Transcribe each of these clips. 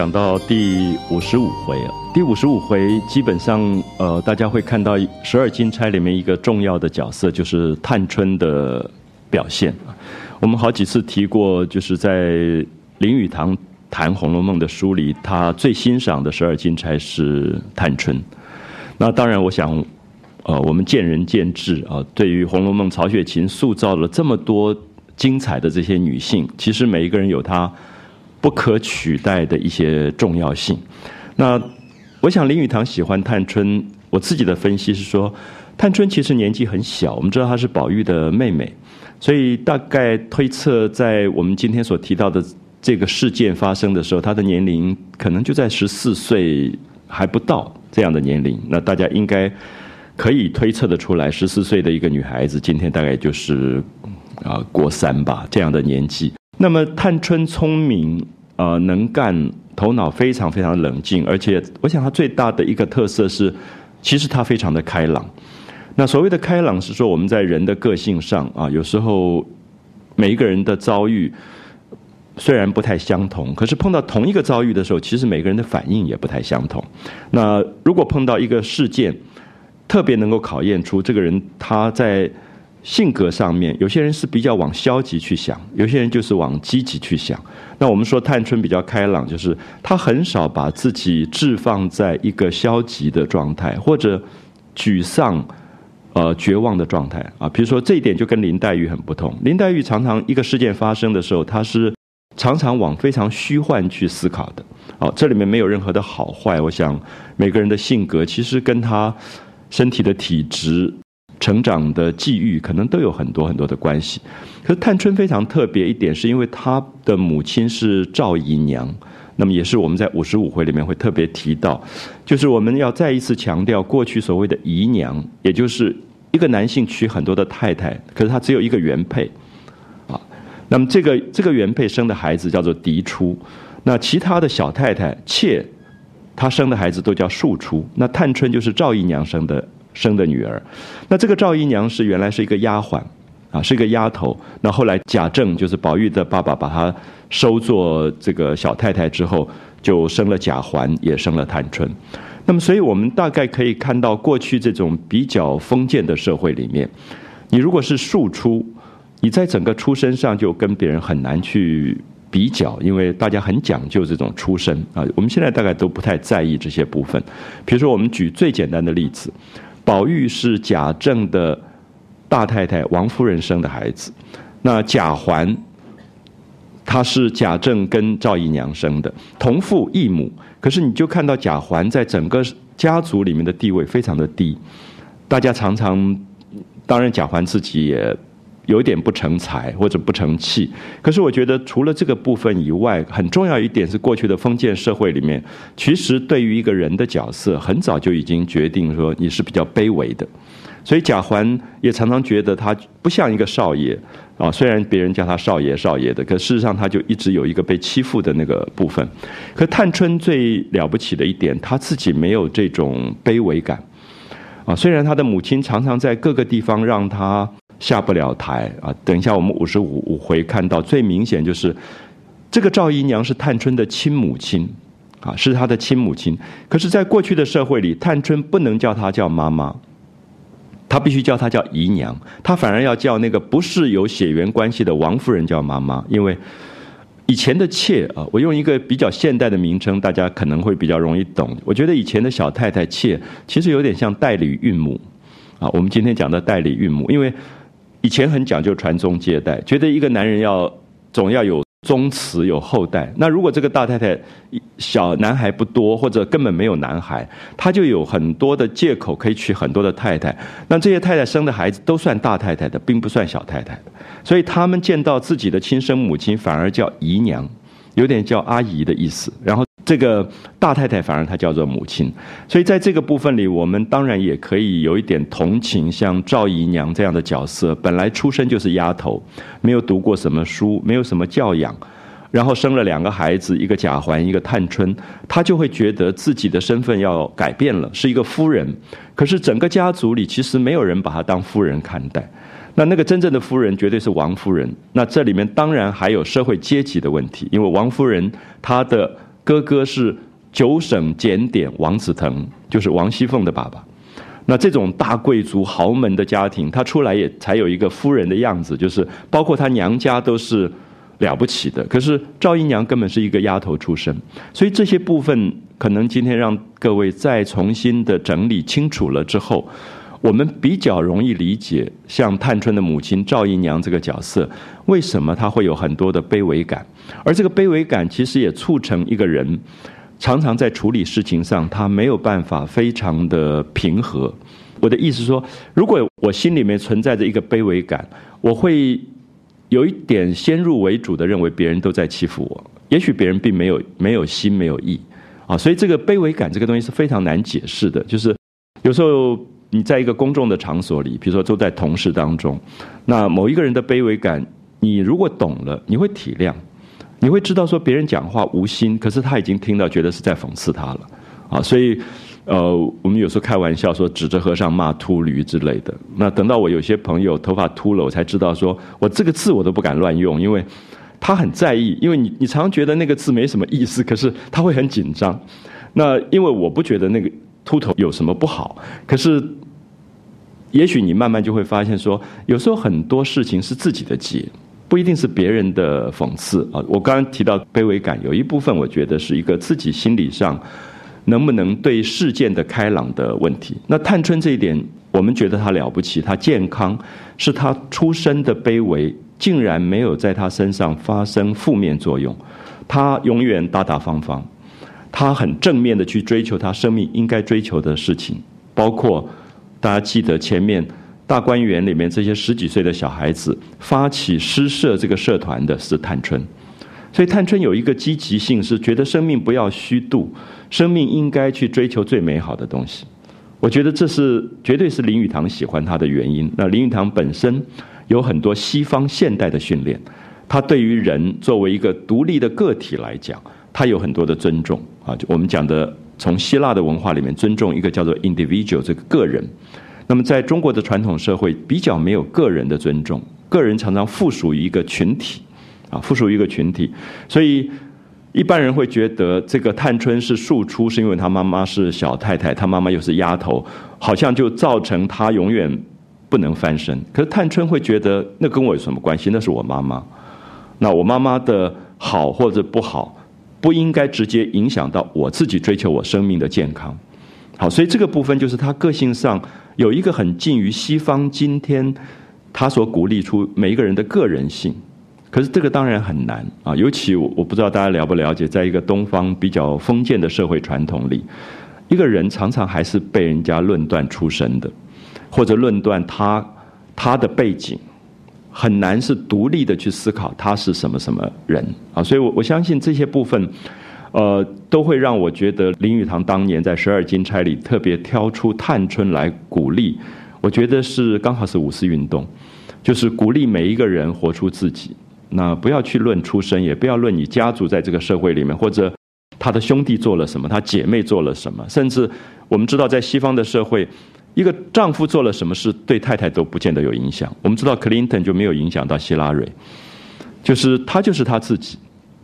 《》讲到第五十五回啊，第五十五回基本上呃，大家会看到十二金钗里面一个重要的角色，就是探春的表现我们好几次提过，就是在林语堂谈《红楼梦》的书里，他最欣赏的十二金钗是探春。那当然，我想，呃，我们见仁见智啊。对于《红楼梦》，曹雪芹塑造了这么多精彩的这些女性，其实每一个人有她。不可取代的一些重要性。那我想林语堂喜欢探春，我自己的分析是说，探春其实年纪很小，我们知道她是宝玉的妹妹，所以大概推测在我们今天所提到的这个事件发生的时候，她的年龄可能就在十四岁还不到这样的年龄。那大家应该可以推测的出来，十四岁的一个女孩子，今天大概就是啊国三吧这样的年纪。那么探春聪明，呃，能干，头脑非常非常冷静，而且我想她最大的一个特色是，其实她非常的开朗。那所谓的开朗是说我们在人的个性上啊，有时候每一个人的遭遇虽然不太相同，可是碰到同一个遭遇的时候，其实每个人的反应也不太相同。那如果碰到一个事件，特别能够考验出这个人他在。性格上面，有些人是比较往消极去想，有些人就是往积极去想。那我们说探春比较开朗，就是她很少把自己置放在一个消极的状态或者沮丧、呃绝望的状态啊。比如说这一点就跟林黛玉很不同。林黛玉常常一个事件发生的时候，她是常常往非常虚幻去思考的。哦，这里面没有任何的好坏。我想每个人的性格其实跟他身体的体质。成长的际遇可能都有很多很多的关系，可是探春非常特别一点，是因为她的母亲是赵姨娘，那么也是我们在五十五回里面会特别提到，就是我们要再一次强调过去所谓的姨娘，也就是一个男性娶很多的太太，可是他只有一个原配，啊，那么这个这个原配生的孩子叫做嫡出，那其他的小太太妾，她生的孩子都叫庶出，那探春就是赵姨娘生的。生的女儿，那这个赵姨娘是原来是一个丫鬟，啊，是一个丫头。那后来贾政就是宝玉的爸爸，把她收做这个小太太之后，就生了贾环，也生了探春。那么，所以我们大概可以看到，过去这种比较封建的社会里面，你如果是庶出，你在整个出身上就跟别人很难去比较，因为大家很讲究这种出身啊。我们现在大概都不太在意这些部分。比如说，我们举最简单的例子。宝玉是贾政的大太太王夫人生的孩子，那贾环他是贾政跟赵姨娘生的，同父异母。可是你就看到贾环在整个家族里面的地位非常的低，大家常常，当然贾环自己也。有点不成才或者不成器，可是我觉得除了这个部分以外，很重要一点是过去的封建社会里面，其实对于一个人的角色，很早就已经决定说你是比较卑微的，所以贾环也常常觉得他不像一个少爷啊，虽然别人叫他少爷少爷的，可事实上他就一直有一个被欺负的那个部分。可探春最了不起的一点，他自己没有这种卑微感啊，虽然他的母亲常常在各个地方让他。下不了台啊！等一下，我们五十五回看到最明显就是，这个赵姨娘是探春的亲母亲，啊，是她的亲母亲。可是，在过去的社会里，探春不能叫她叫妈妈，她必须叫她叫姨娘。她反而要叫那个不是有血缘关系的王夫人叫妈妈，因为以前的妾啊，我用一个比较现代的名称，大家可能会比较容易懂。我觉得以前的小太太妾其实有点像代理孕母啊。我们今天讲的代理孕母，因为。以前很讲究传宗接代，觉得一个男人要总要有宗祠有后代。那如果这个大太太小男孩不多，或者根本没有男孩，他就有很多的借口可以娶很多的太太。那这些太太生的孩子都算大太太的，并不算小太太。所以他们见到自己的亲生母亲，反而叫姨娘，有点叫阿姨的意思。然后。这个大太太反而她叫做母亲，所以在这个部分里，我们当然也可以有一点同情，像赵姨娘这样的角色，本来出身就是丫头，没有读过什么书，没有什么教养，然后生了两个孩子，一个贾环，一个探春，她就会觉得自己的身份要改变了，是一个夫人。可是整个家族里其实没有人把她当夫人看待，那那个真正的夫人绝对是王夫人。那这里面当然还有社会阶级的问题，因为王夫人她的哥哥是九省检点王子腾，就是王熙凤的爸爸。那这种大贵族豪门的家庭，他出来也才有一个夫人的样子，就是包括他娘家都是了不起的。可是赵姨娘根本是一个丫头出身，所以这些部分可能今天让各位再重新的整理清楚了之后。我们比较容易理解，像探春的母亲赵姨娘这个角色，为什么她会有很多的卑微感？而这个卑微感其实也促成一个人常常在处理事情上，他没有办法非常的平和。我的意思说，如果我心里面存在着一个卑微感，我会有一点先入为主的认为别人都在欺负我，也许别人并没有没有心没有意啊，所以这个卑微感这个东西是非常难解释的，就是有时候。你在一个公众的场所里，比如说都在同事当中，那某一个人的卑微感，你如果懂了，你会体谅，你会知道说别人讲话无心，可是他已经听到，觉得是在讽刺他了，啊，所以，呃，我们有时候开玩笑说指着和尚骂秃驴之类的。那等到我有些朋友头发秃了，我才知道说我这个字我都不敢乱用，因为他很在意，因为你你常常觉得那个字没什么意思，可是他会很紧张。那因为我不觉得那个。秃头有什么不好？可是，也许你慢慢就会发现，说有时候很多事情是自己的结，不一定是别人的讽刺啊。我刚刚提到卑微感，有一部分我觉得是一个自己心理上能不能对事件的开朗的问题。那探春这一点，我们觉得她了不起，她健康，是她出身的卑微，竟然没有在她身上发生负面作用，她永远大大方方。他很正面的去追求他生命应该追求的事情，包括大家记得前面大观园里面这些十几岁的小孩子发起诗社这个社团的是探春，所以探春有一个积极性，是觉得生命不要虚度，生命应该去追求最美好的东西。我觉得这是绝对是林语堂喜欢他的原因。那林语堂本身有很多西方现代的训练，他对于人作为一个独立的个体来讲。他有很多的尊重啊，就我们讲的从希腊的文化里面尊重一个叫做 individual 这个个人。那么在中国的传统社会比较没有个人的尊重，个人常常附属于一个群体啊，附属于一个群体。所以一般人会觉得这个探春是庶出，是因为她妈妈是小太太，她妈妈又是丫头，好像就造成她永远不能翻身。可是探春会觉得那跟我有什么关系？那是我妈妈，那我妈妈的好或者不好。不应该直接影响到我自己追求我生命的健康，好，所以这个部分就是她个性上有一个很近于西方今天他所鼓励出每一个人的个人性，可是这个当然很难啊，尤其我我不知道大家了不了解，在一个东方比较封建的社会传统里，一个人常常还是被人家论断出身的，或者论断他他的背景。很难是独立的去思考他是什么什么人啊，所以，我我相信这些部分，呃，都会让我觉得林语堂当年在十二金钗里特别挑出探春来鼓励，我觉得是刚好是五四运动，就是鼓励每一个人活出自己，那不要去论出身，也不要论你家族在这个社会里面，或者他的兄弟做了什么，他姐妹做了什么，甚至我们知道在西方的社会。一个丈夫做了什么事，对太太都不见得有影响。我们知道克林顿就没有影响到希拉蕊，就是他就是他自己，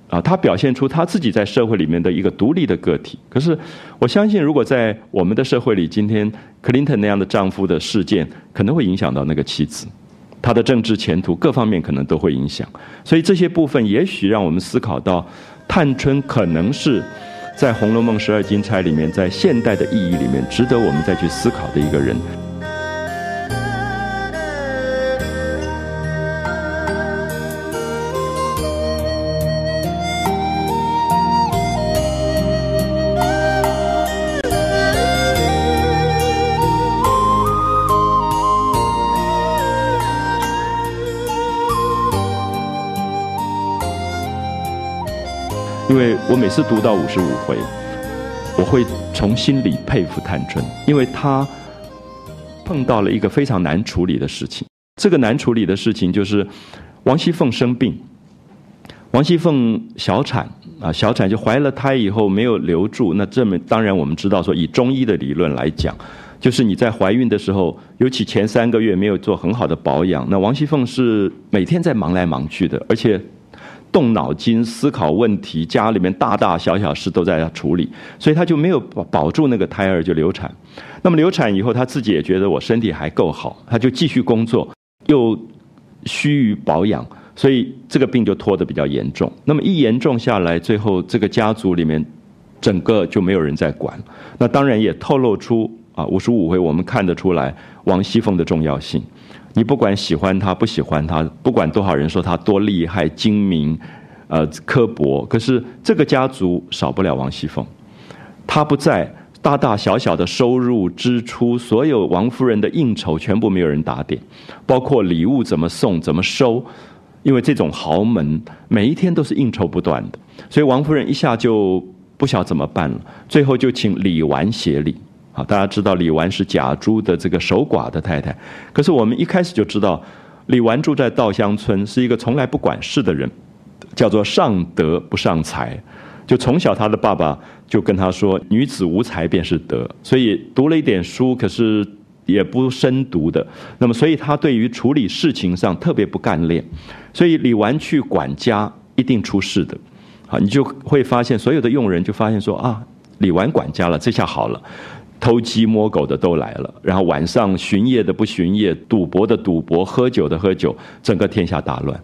啊，他表现出他自己在社会里面的一个独立的个体。可是我相信，如果在我们的社会里，今天克林顿那样的丈夫的事件，可能会影响到那个妻子，他的政治前途各方面可能都会影响。所以这些部分也许让我们思考到，探春可能是。在《红楼梦》十二金钗里面，在现代的意义里面，值得我们再去思考的一个人。次读到五十五回，我会从心里佩服探春，因为她碰到了一个非常难处理的事情。这个难处理的事情就是王熙凤生病，王熙凤小产啊，小产就怀了胎以后没有留住。那这么当然我们知道说，以中医的理论来讲，就是你在怀孕的时候，尤其前三个月没有做很好的保养，那王熙凤是每天在忙来忙去的，而且动脑筋思考问题，家里面大大小小事都在要处理，所以她就没有保保住那个胎儿就流产。那么流产以后，她自己也觉得我身体还够好，她就继续工作，又须于保养，所以这个病就拖得比较严重。那么一严重下来，最后这个家族里面整个就没有人在管，那当然也透露出。啊，五十五回我们看得出来王熙凤的重要性。你不管喜欢他不喜欢他，不管多少人说他多厉害、精明、呃刻薄，可是这个家族少不了王熙凤。他不在，大大小小的收入支出，所有王夫人的应酬全部没有人打点，包括礼物怎么送、怎么收，因为这种豪门每一天都是应酬不断的，所以王夫人一下就不晓怎么办了，最后就请李纨协理。好，大家知道李纨是贾珠的这个守寡的太太，可是我们一开始就知道，李纨住在稻香村，是一个从来不管事的人，叫做上德不上才，就从小他的爸爸就跟他说，女子无才便是德，所以读了一点书，可是也不深读的，那么所以他对于处理事情上特别不干练，所以李纨去管家一定出事的，好，你就会发现所有的佣人就发现说啊，李纨管家了，这下好了。偷鸡摸狗的都来了，然后晚上巡夜的不巡夜，赌博的赌博，喝酒的喝酒，整个天下大乱。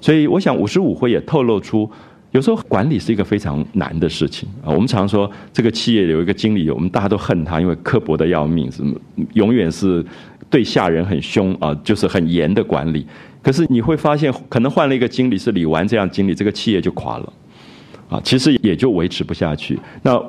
所以我想五十五回也透露出，有时候管理是一个非常难的事情啊。我们常说这个企业有一个经理，我们大家都恨他，因为刻薄的要命，什么永远是对下人很凶啊，就是很严的管理。可是你会发现，可能换了一个经理是李纨这样经理，这个企业就垮了啊，其实也就维持不下去。那。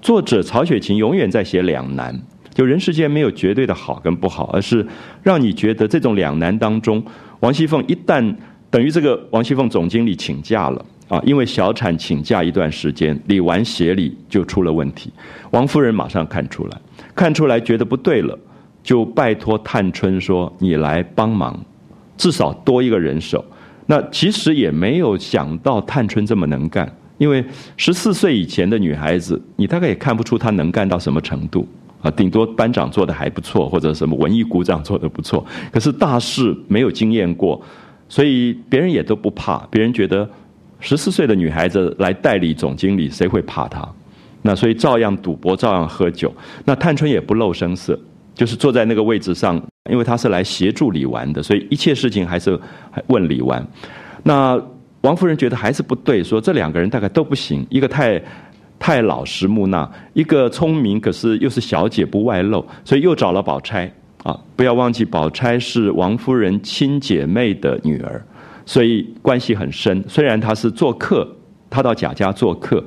作者曹雪芹永远在写两难，就人世间没有绝对的好跟不好，而是让你觉得这种两难当中，王熙凤一旦等于这个王熙凤总经理请假了啊，因为小产请假一段时间，李纨协理就出了问题，王夫人马上看出来，看出来觉得不对了，就拜托探春说：“你来帮忙，至少多一个人手。”那其实也没有想到探春这么能干。因为十四岁以前的女孩子，你大概也看不出她能干到什么程度啊，顶多班长做的还不错，或者什么文艺股长做的不错。可是大事没有经验过，所以别人也都不怕。别人觉得十四岁的女孩子来代理总经理，谁会怕她？那所以照样赌博，照样喝酒。那探春也不露声色，就是坐在那个位置上，因为她是来协助李纨的，所以一切事情还是问李纨。那。王夫人觉得还是不对，说这两个人大概都不行，一个太太老实木讷，一个聪明，可是又是小姐不外露，所以又找了宝钗啊。不要忘记，宝钗是王夫人亲姐妹的女儿，所以关系很深。虽然她是做客，她到贾家做客，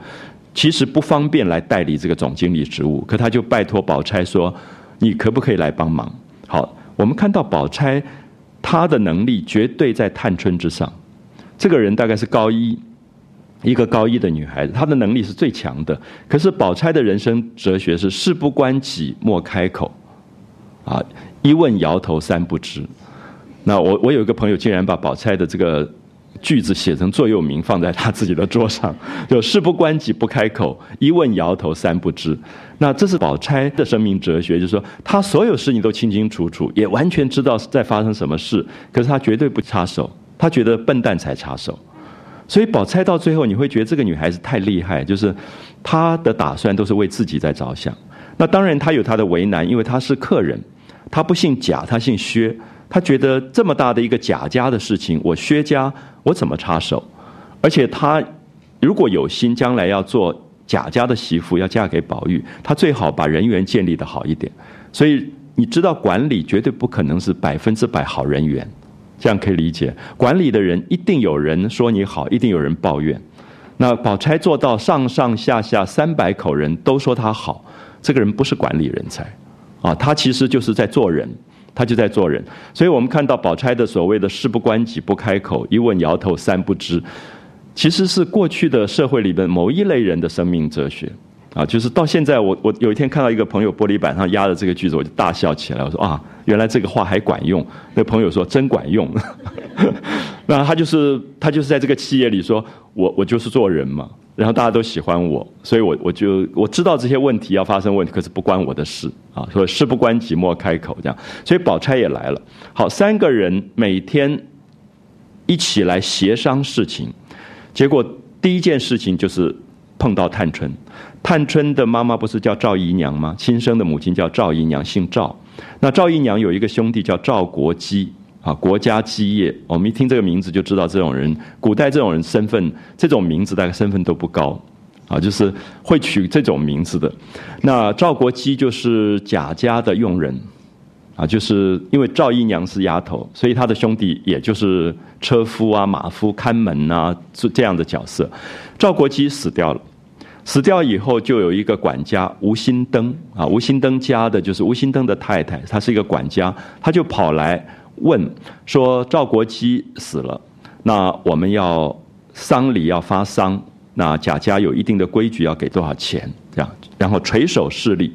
其实不方便来代理这个总经理职务，可她就拜托宝钗说：“你可不可以来帮忙？”好，我们看到宝钗她的能力绝对在探春之上。这个人大概是高一，一个高一的女孩子，她的能力是最强的。可是宝钗的人生哲学是事不关己莫开口，啊，一问摇头三不知。那我我有一个朋友竟然把宝钗的这个句子写成座右铭放在他自己的桌上，就事不关己不开口，一问摇头三不知。那这是宝钗的生命哲学，就是说她所有事情都清清楚楚，也完全知道在发生什么事，可是她绝对不插手。他觉得笨蛋才插手，所以宝钗到最后你会觉得这个女孩子太厉害，就是她的打算都是为自己在着想。那当然她有她的为难，因为她是客人，她不姓贾，她姓薛，她觉得这么大的一个贾家的事情，我薛家我怎么插手？而且她如果有心将来要做贾家的媳妇，要嫁给宝玉，她最好把人缘建立的好一点。所以你知道管理绝对不可能是百分之百好人缘。这样可以理解，管理的人一定有人说你好，一定有人抱怨。那宝钗做到上上下下三百口人都说她好，这个人不是管理人才，啊，他其实就是在做人，他就在做人。所以我们看到宝钗的所谓的事不关己不开口，一问摇头三不知，其实是过去的社会里的某一类人的生命哲学。啊，就是到现在，我我有一天看到一个朋友玻璃板上压着这个句子，我就大笑起来。我说啊，原来这个话还管用。那朋友说真管用。那他就是他就是在这个企业里说，我我就是做人嘛，然后大家都喜欢我，所以我我就我知道这些问题要发生问题，可是不关我的事啊。说事不关己莫开口这样，所以宝钗也来了。好，三个人每天一起来协商事情，结果第一件事情就是碰到探春。探春的妈妈不是叫赵姨娘吗？亲生的母亲叫赵姨娘，姓赵。那赵姨娘有一个兄弟叫赵国基，啊，国家基业。我们一听这个名字就知道，这种人，古代这种人身份，这种名字大概身份都不高，啊，就是会取这种名字的。那赵国基就是贾家的佣人，啊，就是因为赵姨娘是丫头，所以他的兄弟也就是车夫啊、马夫、看门啊，这这样的角色。赵国基死掉了。死掉以后，就有一个管家吴心登啊，吴心登家的就是吴心登的太太，她是一个管家，他就跑来问说：赵国基死了，那我们要丧礼要发丧，那贾家有一定的规矩，要给多少钱？这样，然后垂手侍立。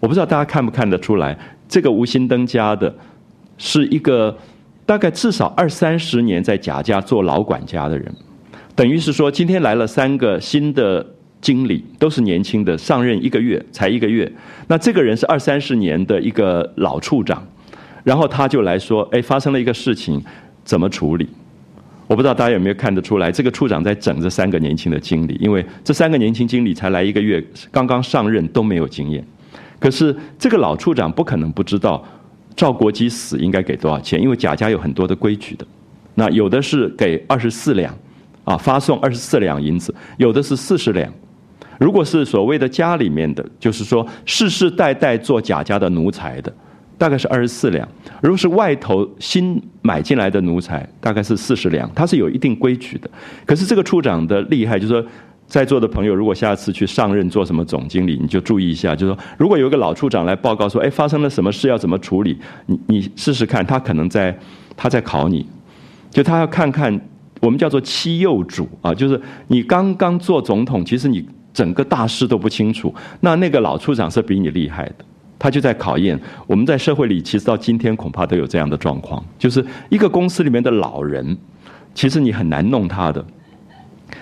我不知道大家看不看得出来，这个吴心登家的是一个大概至少二三十年在贾家做老管家的人，等于是说今天来了三个新的。经理都是年轻的，上任一个月才一个月。那这个人是二三十年的一个老处长，然后他就来说：“哎，发生了一个事情，怎么处理？”我不知道大家有没有看得出来，这个处长在整这三个年轻的经理，因为这三个年轻经理才来一个月，刚刚上任都没有经验。可是这个老处长不可能不知道赵国基死应该给多少钱，因为贾家有很多的规矩的。那有的是给二十四两，啊，发送二十四两银子；有的是四十两。如果是所谓的家里面的，就是说世世代代做贾家的奴才的，大概是二十四两；如果是外头新买进来的奴才，大概是四十两。它是有一定规矩的。可是这个处长的厉害，就是说，在座的朋友，如果下次去上任做什么总经理，你就注意一下，就是说，如果有一个老处长来报告说，哎，发生了什么事要怎么处理，你你试试看，他可能在他在考你，就他要看看我们叫做欺幼主啊，就是你刚刚做总统，其实你。整个大事都不清楚，那那个老处长是比你厉害的，他就在考验我们在社会里，其实到今天恐怕都有这样的状况，就是一个公司里面的老人，其实你很难弄他的。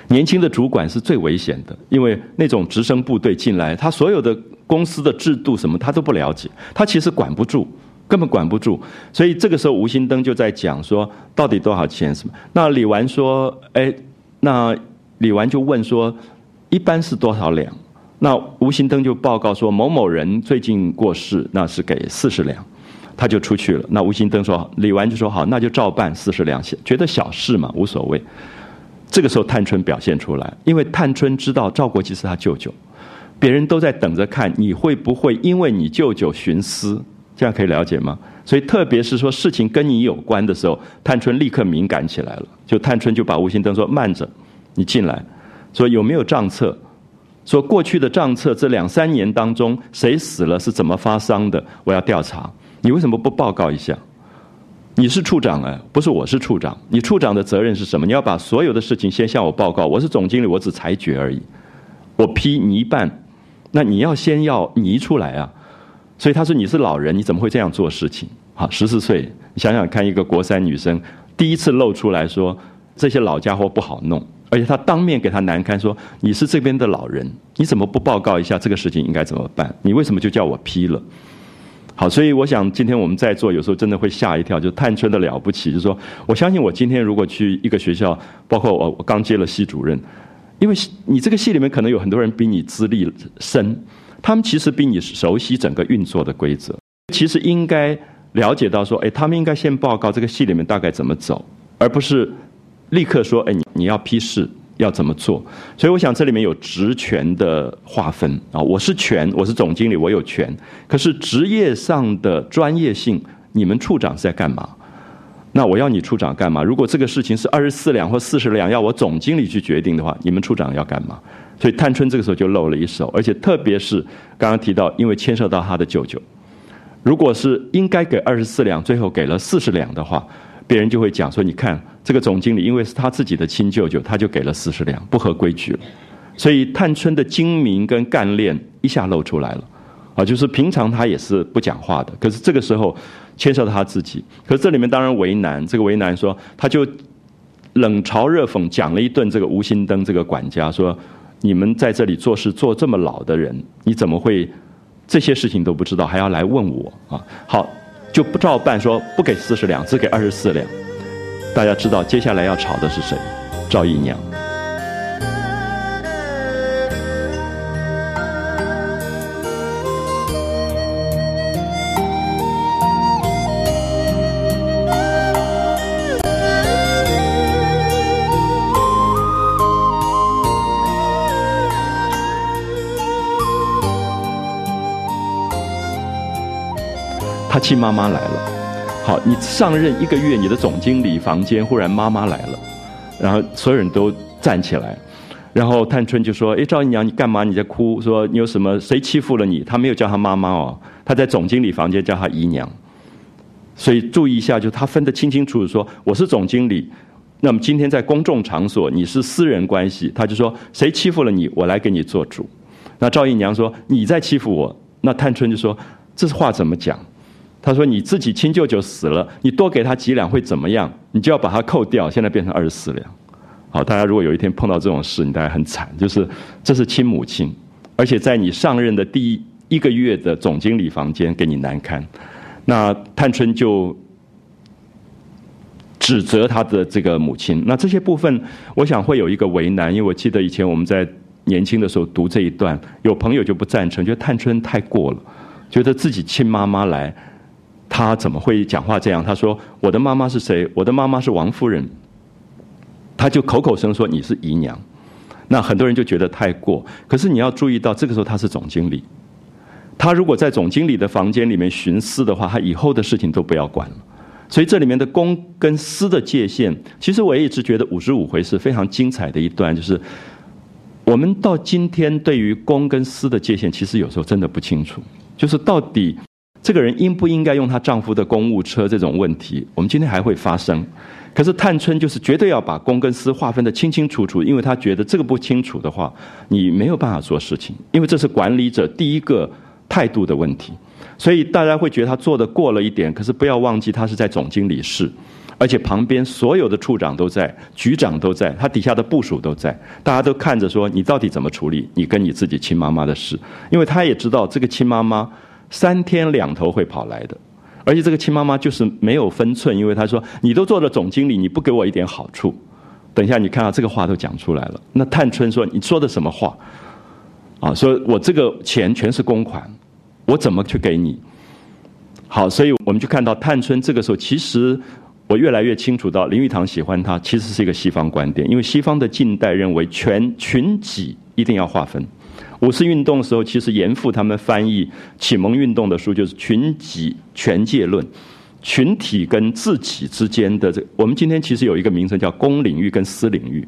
年轻的主管是最危险的，因为那种直升部队进来，他所有的公司的制度什么他都不了解，他其实管不住，根本管不住。所以这个时候吴新登就在讲说，到底多少钱什么？那李纨说，哎，那李纨就问说。一般是多少两？那吴心登就报告说某某人最近过世，那是给四十两，他就出去了。那吴心登说，李纨就说好，那就照办四十两，觉得小事嘛，无所谓。这个时候，探春表现出来，因为探春知道赵国基是他舅舅，别人都在等着看你会不会因为你舅舅徇私，这样可以了解吗？所以，特别是说事情跟你有关的时候，探春立刻敏感起来了。就探春就把吴心登说慢着，你进来。说有没有账册？说过去的账册，这两三年当中谁死了是怎么发丧的？我要调查。你为什么不报告一下？你是处长哎，不是我是处长。你处长的责任是什么？你要把所有的事情先向我报告。我是总经理，我只裁决而已。我批你一半，那你要先要拟出来啊。所以他说你是老人，你怎么会这样做事情？好，十四岁，你想想看，一个国三女生第一次露出来说这些老家伙不好弄。而且他当面给他难堪，说：“你是这边的老人，你怎么不报告一下这个事情应该怎么办？你为什么就叫我批了？”好，所以我想今天我们在座有时候真的会吓一跳，就探春的了不起，就是说，我相信我今天如果去一个学校，包括我我刚接了系主任，因为你这个系里面可能有很多人比你资历深，他们其实比你熟悉整个运作的规则，其实应该了解到说，哎，他们应该先报告这个系里面大概怎么走，而不是。立刻说：“哎，你你要批示，要怎么做？所以我想这里面有职权的划分啊。我是权，我是总经理，我有权。可是职业上的专业性，你们处长是在干嘛？那我要你处长干嘛？如果这个事情是二十四两或四十两，要我总经理去决定的话，你们处长要干嘛？所以探春这个时候就露了一手，而且特别是刚刚提到，因为牵涉到他的舅舅，如果是应该给二十四两，最后给了四十两的话。”别人就会讲说：“你看这个总经理，因为是他自己的亲舅舅，他就给了四十两，不合规矩了。所以探春的精明跟干练一下露出来了，啊，就是平常他也是不讲话的，可是这个时候牵涉到他自己，可是这里面当然为难，这个为难说他就冷嘲热讽讲了一顿这个吴心登这个管家说，你们在这里做事做这么老的人，你怎么会这些事情都不知道，还要来问我啊？好，就不照办说不给四十两，只给二十四两。大家知道接下来要吵的是谁？赵姨娘。他亲妈妈来了。好，你上任一个月，你的总经理房间忽然妈妈来了，然后所有人都站起来，然后探春就说：“哎，赵姨娘，你干嘛？你在哭？说你有什么？谁欺负了你？”他没有叫他妈妈哦，他在总经理房间叫他姨娘。所以注意一下，就他分得清清楚楚，说我是总经理，那么今天在公众场所，你是私人关系，他就说谁欺负了你，我来给你做主。那赵姨娘说你在欺负我，那探春就说这话怎么讲？他说：“你自己亲舅舅死了，你多给他几两会怎么样？你就要把它扣掉，现在变成二十四两。好，大家如果有一天碰到这种事，你大概很惨，就是这是亲母亲，而且在你上任的第一一个月的总经理房间给你难堪。那探春就指责他的这个母亲。那这些部分，我想会有一个为难，因为我记得以前我们在年轻的时候读这一段，有朋友就不赞成，觉得探春太过了，觉得自己亲妈妈来。”他怎么会讲话这样？他说：“我的妈妈是谁？我的妈妈是王夫人。”他就口口声说你是姨娘，那很多人就觉得太过。可是你要注意到，这个时候他是总经理，他如果在总经理的房间里面徇私的话，他以后的事情都不要管了。所以这里面的公跟私的界限，其实我也一直觉得五十五回是非常精彩的一段，就是我们到今天对于公跟私的界限，其实有时候真的不清楚，就是到底。这个人应不应该用她丈夫的公务车？这种问题，我们今天还会发生。可是探春就是绝对要把公跟私划分的清清楚楚，因为她觉得这个不清楚的话，你没有办法做事情。因为这是管理者第一个态度的问题，所以大家会觉得她做的过了一点。可是不要忘记，她是在总经理室，而且旁边所有的处长都在，局长都在，她底下的部署都在，大家都看着说你到底怎么处理你跟你自己亲妈妈的事。因为她也知道这个亲妈妈。三天两头会跑来的，而且这个亲妈妈就是没有分寸，因为她说你都做了总经理，你不给我一点好处，等一下你看到这个话都讲出来了。那探春说你说的什么话？啊，说我这个钱全是公款，我怎么去给你？好，所以我们就看到探春这个时候，其实我越来越清楚到林语堂喜欢她，其实是一个西方观点，因为西方的近代认为全群己一定要划分。五四运动的时候，其实严复他们翻译启蒙运动的书，就是《群己权界论》，群体跟自己之间的这，我们今天其实有一个名称叫公领域跟私领域。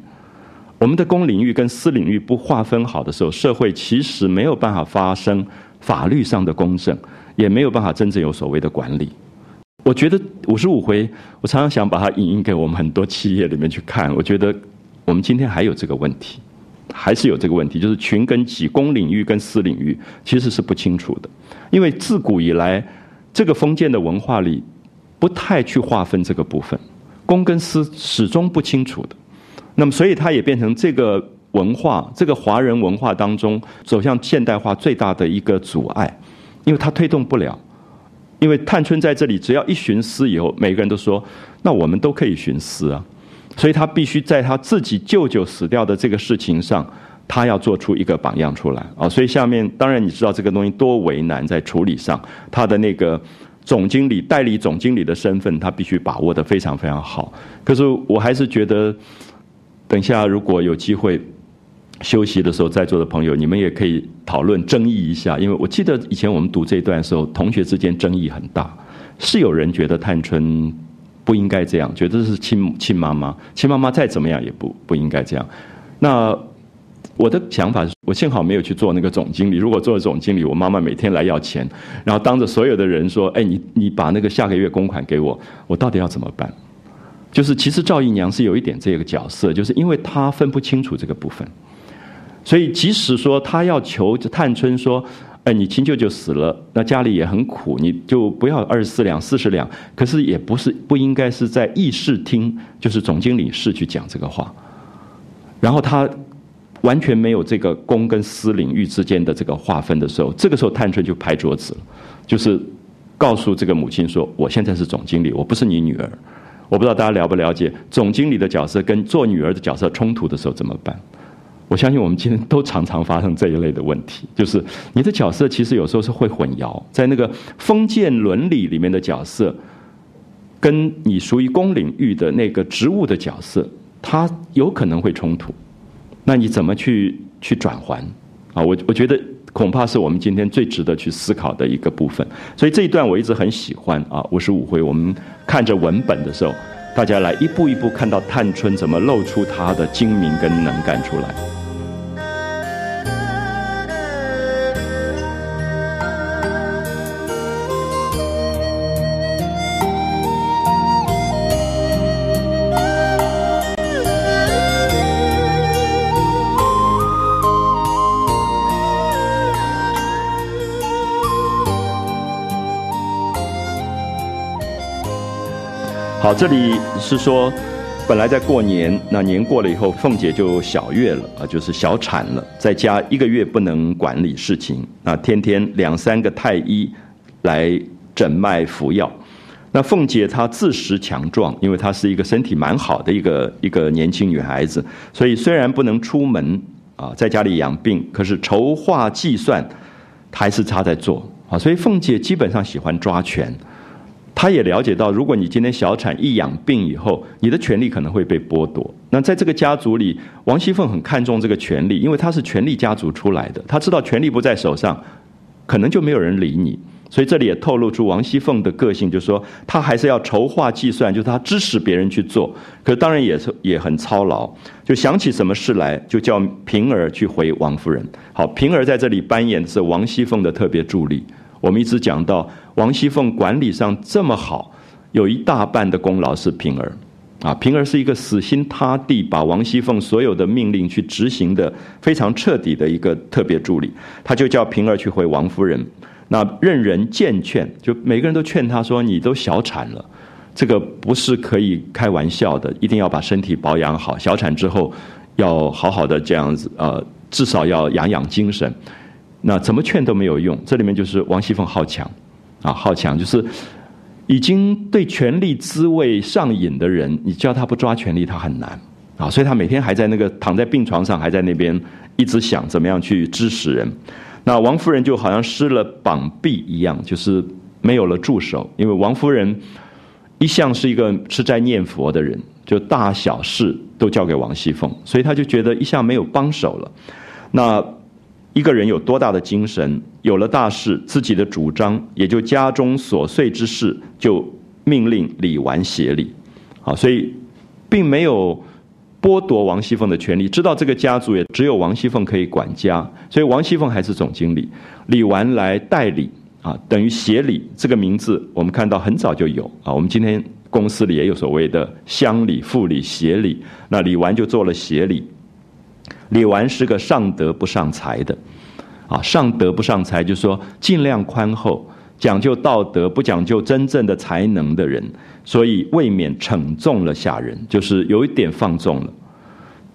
我们的公领域跟私领域不划分好的时候，社会其实没有办法发生法律上的公正，也没有办法真正有所谓的管理。我觉得五十五回，我常常想把它引用给我们很多企业里面去看。我觉得我们今天还有这个问题。还是有这个问题，就是群跟己、公领域跟私领域其实是不清楚的，因为自古以来，这个封建的文化里不太去划分这个部分，公跟私始终不清楚的。那么，所以它也变成这个文化，这个华人文化当中走向现代化最大的一个阻碍，因为它推动不了。因为探春在这里，只要一徇私以后，每个人都说，那我们都可以徇私啊。所以他必须在他自己舅舅死掉的这个事情上，他要做出一个榜样出来啊！所以下面当然你知道这个东西多为难，在处理上，他的那个总经理、代理总经理的身份，他必须把握的非常非常好。可是我还是觉得，等下如果有机会休息的时候，在座的朋友，你们也可以讨论争议一下，因为我记得以前我们读这段的时候，同学之间争议很大，是有人觉得探春。不应该这样，觉得是亲亲妈妈，亲妈妈再怎么样也不不应该这样。那我的想法是，我幸好没有去做那个总经理。如果做了总经理，我妈妈每天来要钱，然后当着所有的人说：“哎，你你把那个下个月公款给我，我到底要怎么办？”就是其实赵姨娘是有一点这个角色，就是因为她分不清楚这个部分。所以即使说她要求探春说。哎，你亲舅舅死了，那家里也很苦，你就不要二十四两、四十两。可是也不是不应该是在议事厅，就是总经理室去讲这个话。然后他完全没有这个公跟私领域之间的这个划分的时候，这个时候探春就拍桌子了，就是告诉这个母亲说：“我现在是总经理，我不是你女儿。我不知道大家了不了解总经理的角色跟做女儿的角色冲突的时候怎么办。”我相信我们今天都常常发生这一类的问题，就是你的角色其实有时候是会混淆，在那个封建伦理里面的角色，跟你属于公领域的那个职务的角色，它有可能会冲突。那你怎么去去转换？啊，我我觉得恐怕是我们今天最值得去思考的一个部分。所以这一段我一直很喜欢啊，五十五回我们看着文本的时候，大家来一步一步看到探春怎么露出她的精明跟能干出来。好，这里是说，本来在过年，那年过了以后，凤姐就小月了啊，就是小产了，在家一个月不能管理事情，那天天两三个太医来诊脉服药。那凤姐她自食强壮，因为她是一个身体蛮好的一个一个年轻女孩子，所以虽然不能出门啊，在家里养病，可是筹划计算还是她在做啊，所以凤姐基本上喜欢抓权。他也了解到，如果你今天小产一养病以后，你的权利可能会被剥夺。那在这个家族里，王熙凤很看重这个权利，因为她是权力家族出来的，她知道权力不在手上，可能就没有人理你。所以这里也透露出王熙凤的个性，就是说她还是要筹划计算，就是她支持别人去做，可当然也是也很操劳。就想起什么事来，就叫平儿去回王夫人。好，平儿在这里扮演的是王熙凤的特别助力。我们一直讲到王熙凤管理上这么好，有一大半的功劳是平儿，啊，平儿是一个死心塌地把王熙凤所有的命令去执行的非常彻底的一个特别助理，他就叫平儿去回王夫人，那任人见劝，就每个人都劝他说：“你都小产了，这个不是可以开玩笑的，一定要把身体保养好，小产之后要好好的这样子，呃，至少要养养精神。”那怎么劝都没有用，这里面就是王熙凤好强，啊，好强就是已经对权力滋味上瘾的人，你叫他不抓权力，他很难啊，所以他每天还在那个躺在病床上，还在那边一直想怎么样去支持人。那王夫人就好像失了膀臂一样，就是没有了助手，因为王夫人一向是一个吃斋念佛的人，就大小事都交给王熙凤，所以他就觉得一向没有帮手了。那。一个人有多大的精神，有了大事，自己的主张也就家中琐碎之事就命令李纨协理，好，所以并没有剥夺王熙凤的权利。知道这个家族也只有王熙凤可以管家，所以王熙凤还是总经理，李纨来代理啊，等于协理这个名字，我们看到很早就有啊。我们今天公司里也有所谓的乡里、副理、协理，那李纨就做了协理。李纨是个上德不上才的，啊，上德不上才，就是说尽量宽厚，讲究道德，不讲究真正的才能的人，所以未免惩重了下人，就是有一点放纵了。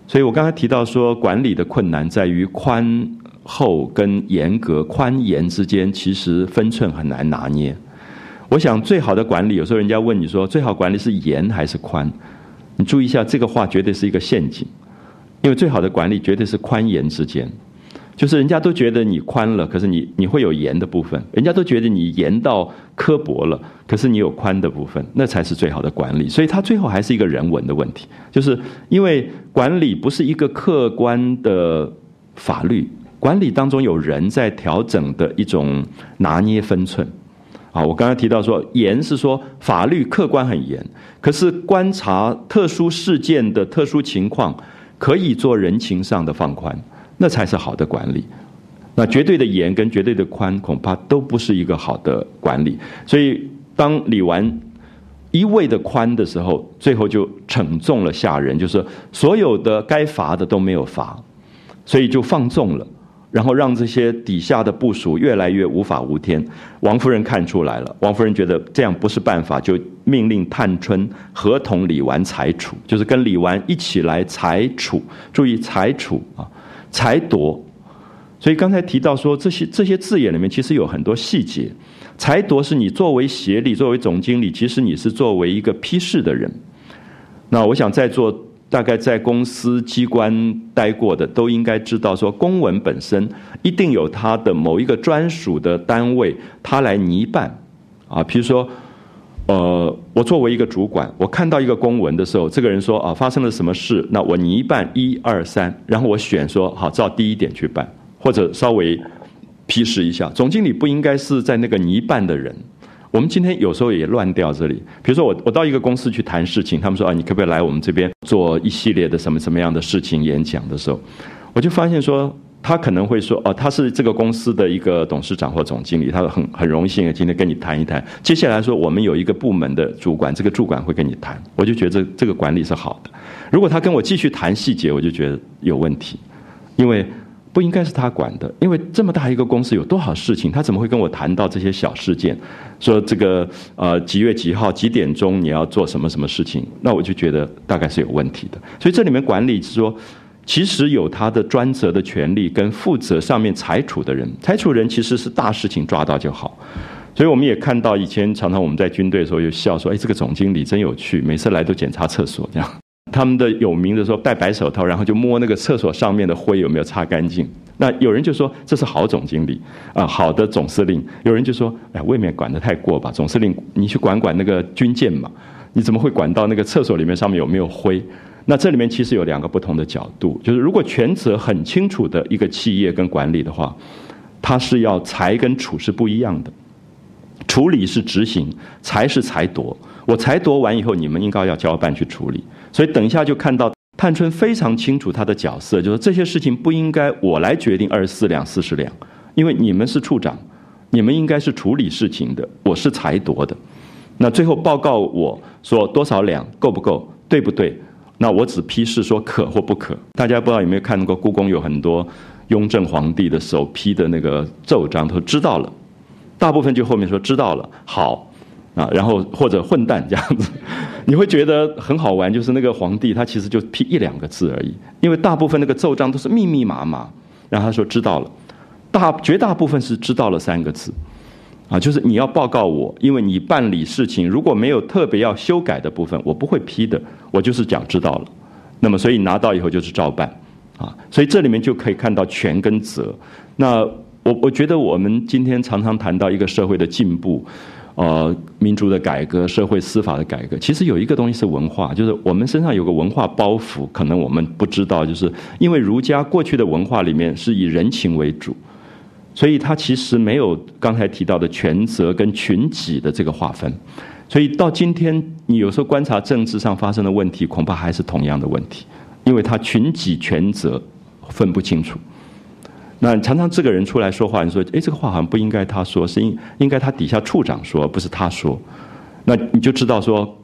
所以我刚才提到说，管理的困难在于宽厚跟严格，宽严之间其实分寸很难拿捏。我想最好的管理，有时候人家问你说，最好管理是严还是宽？你注意一下，这个话绝对是一个陷阱。因为最好的管理绝对是宽严之间，就是人家都觉得你宽了，可是你你会有严的部分；人家都觉得你严到刻薄了，可是你有宽的部分，那才是最好的管理。所以它最后还是一个人文的问题，就是因为管理不是一个客观的法律，管理当中有人在调整的一种拿捏分寸。啊，我刚才提到说严是说法律客观很严，可是观察特殊事件的特殊情况。可以做人情上的放宽，那才是好的管理。那绝对的严跟绝对的宽，恐怕都不是一个好的管理。所以，当李纨一味的宽的时候，最后就惩重了下人，就是所有的该罚的都没有罚，所以就放纵了。然后让这些底下的部署越来越无法无天。王夫人看出来了，王夫人觉得这样不是办法，就命令探春合同李纨裁处，就是跟李纨一起来裁处。注意裁处啊，裁夺。所以刚才提到说这些这些字眼里面其实有很多细节。裁夺是你作为协理，作为总经理，其实你是作为一个批示的人。那我想在座。大概在公司机关待过的都应该知道，说公文本身一定有它的某一个专属的单位，它来拟办啊。比如说，呃，我作为一个主管，我看到一个公文的时候，这个人说啊，发生了什么事，那我拟办一二三，然后我选说好照第一点去办，或者稍微批示一下。总经理不应该是在那个拟办的人。我们今天有时候也乱掉这里，比如说我我到一个公司去谈事情，他们说啊，你可不可以来我们这边做一系列的什么什么样的事情演讲的时候，我就发现说他可能会说哦，他是这个公司的一个董事长或总经理，他很 很荣幸今天跟你谈一谈。接下来说我们有一个部门的主管，这个主管会跟你谈，我就觉得这个管理是好的。如果他跟我继续谈细节，我就觉得有问题，因为。不应该是他管的，因为这么大一个公司有多少事情，他怎么会跟我谈到这些小事件？说这个呃几月几号几点钟你要做什么什么事情？那我就觉得大概是有问题的。所以这里面管理是说，其实有他的专责的权利跟负责上面裁处的人，裁处人其实是大事情抓到就好。所以我们也看到以前常常我们在军队的时候有笑说，哎，这个总经理真有趣，每次来都检查厕所这样。他们的有名的说戴白手套，然后就摸那个厕所上面的灰有没有擦干净。那有人就说这是好总经理啊，好的总司令。有人就说，哎，未免管得太过吧？总司令，你去管管那个军舰嘛，你怎么会管到那个厕所里面上面有没有灰？那这里面其实有两个不同的角度，就是如果权责很清楚的一个企业跟管理的话，它是要裁跟处是不一样的，处理是执行，裁是裁夺。我裁夺完以后，你们应该要交办去处理。所以等一下就看到探春非常清楚她的角色，就是这些事情不应该我来决定二十四两四十两，因为你们是处长，你们应该是处理事情的，我是裁夺的。那最后报告我说多少两够不够，对不对？那我只批示说可或不可。大家不知道有没有看过故宫有很多雍正皇帝的手批的那个奏章，都知道了，大部分就后面说知道了，好。啊，然后或者混蛋这样子，你会觉得很好玩。就是那个皇帝，他其实就批一两个字而已，因为大部分那个奏章都是密密麻麻。然后他说知道了，大绝大部分是知道了三个字，啊，就是你要报告我，因为你办理事情如果没有特别要修改的部分，我不会批的，我就是讲知道了。那么所以拿到以后就是照办，啊，所以这里面就可以看到权跟责。那我我觉得我们今天常常谈到一个社会的进步。呃，民族的改革、社会司法的改革，其实有一个东西是文化，就是我们身上有个文化包袱，可能我们不知道，就是因为儒家过去的文化里面是以人情为主，所以它其实没有刚才提到的权责跟群己的这个划分，所以到今天你有时候观察政治上发生的问题，恐怕还是同样的问题，因为他群己权责分不清楚。那常常这个人出来说话，你说，哎，这个话好像不应该他说，是应应该他底下处长说，不是他说。那你就知道说，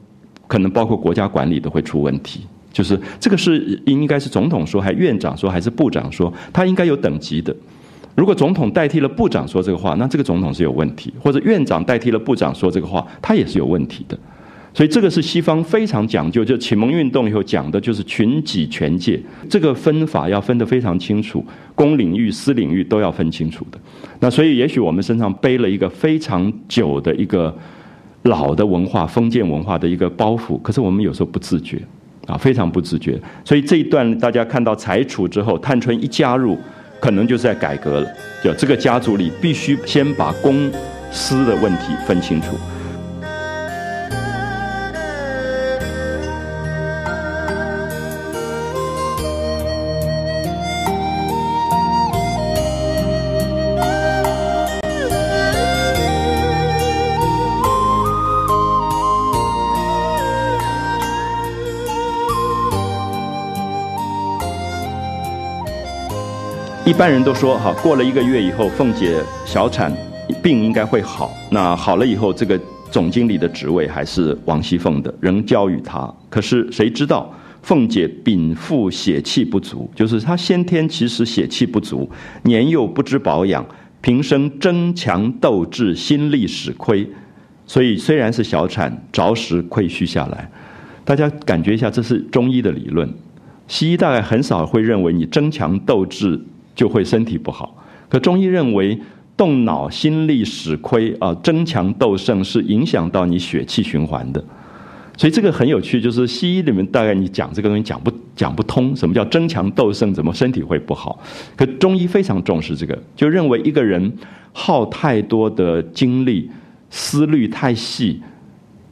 可能包括国家管理都会出问题。就是这个是应该是总统说，还院长说，还是部长说，他应该有等级的。如果总统代替了部长说这个话，那这个总统是有问题；或者院长代替了部长说这个话，他也是有问题的。所以这个是西方非常讲究，就启蒙运动以后讲的就是群己权界，这个分法要分得非常清楚，公领域、私领域都要分清楚的。那所以也许我们身上背了一个非常久的一个老的文化、封建文化的一个包袱，可是我们有时候不自觉，啊，非常不自觉。所以这一段大家看到裁处之后，探春一加入，可能就是在改革了，就这个家族里必须先把公私的问题分清楚。一般人都说哈，过了一个月以后，凤姐小产，病应该会好。那好了以后，这个总经理的职位还是王熙凤的，仍交予她。可是谁知道凤姐禀赋血气不足，就是她先天其实血气不足，年幼不知保养，平生争强斗智，心力使亏，所以虽然是小产，着实亏虚下来。大家感觉一下，这是中医的理论。西医大概很少会认为你争强斗智就会身体不好，可中医认为动脑心力使亏啊，争强斗胜是影响到你血气循环的。所以这个很有趣，就是西医里面大概你讲这个东西讲不讲不通，什么叫争强斗胜，怎么身体会不好？可中医非常重视这个，就认为一个人耗太多的精力，思虑太细，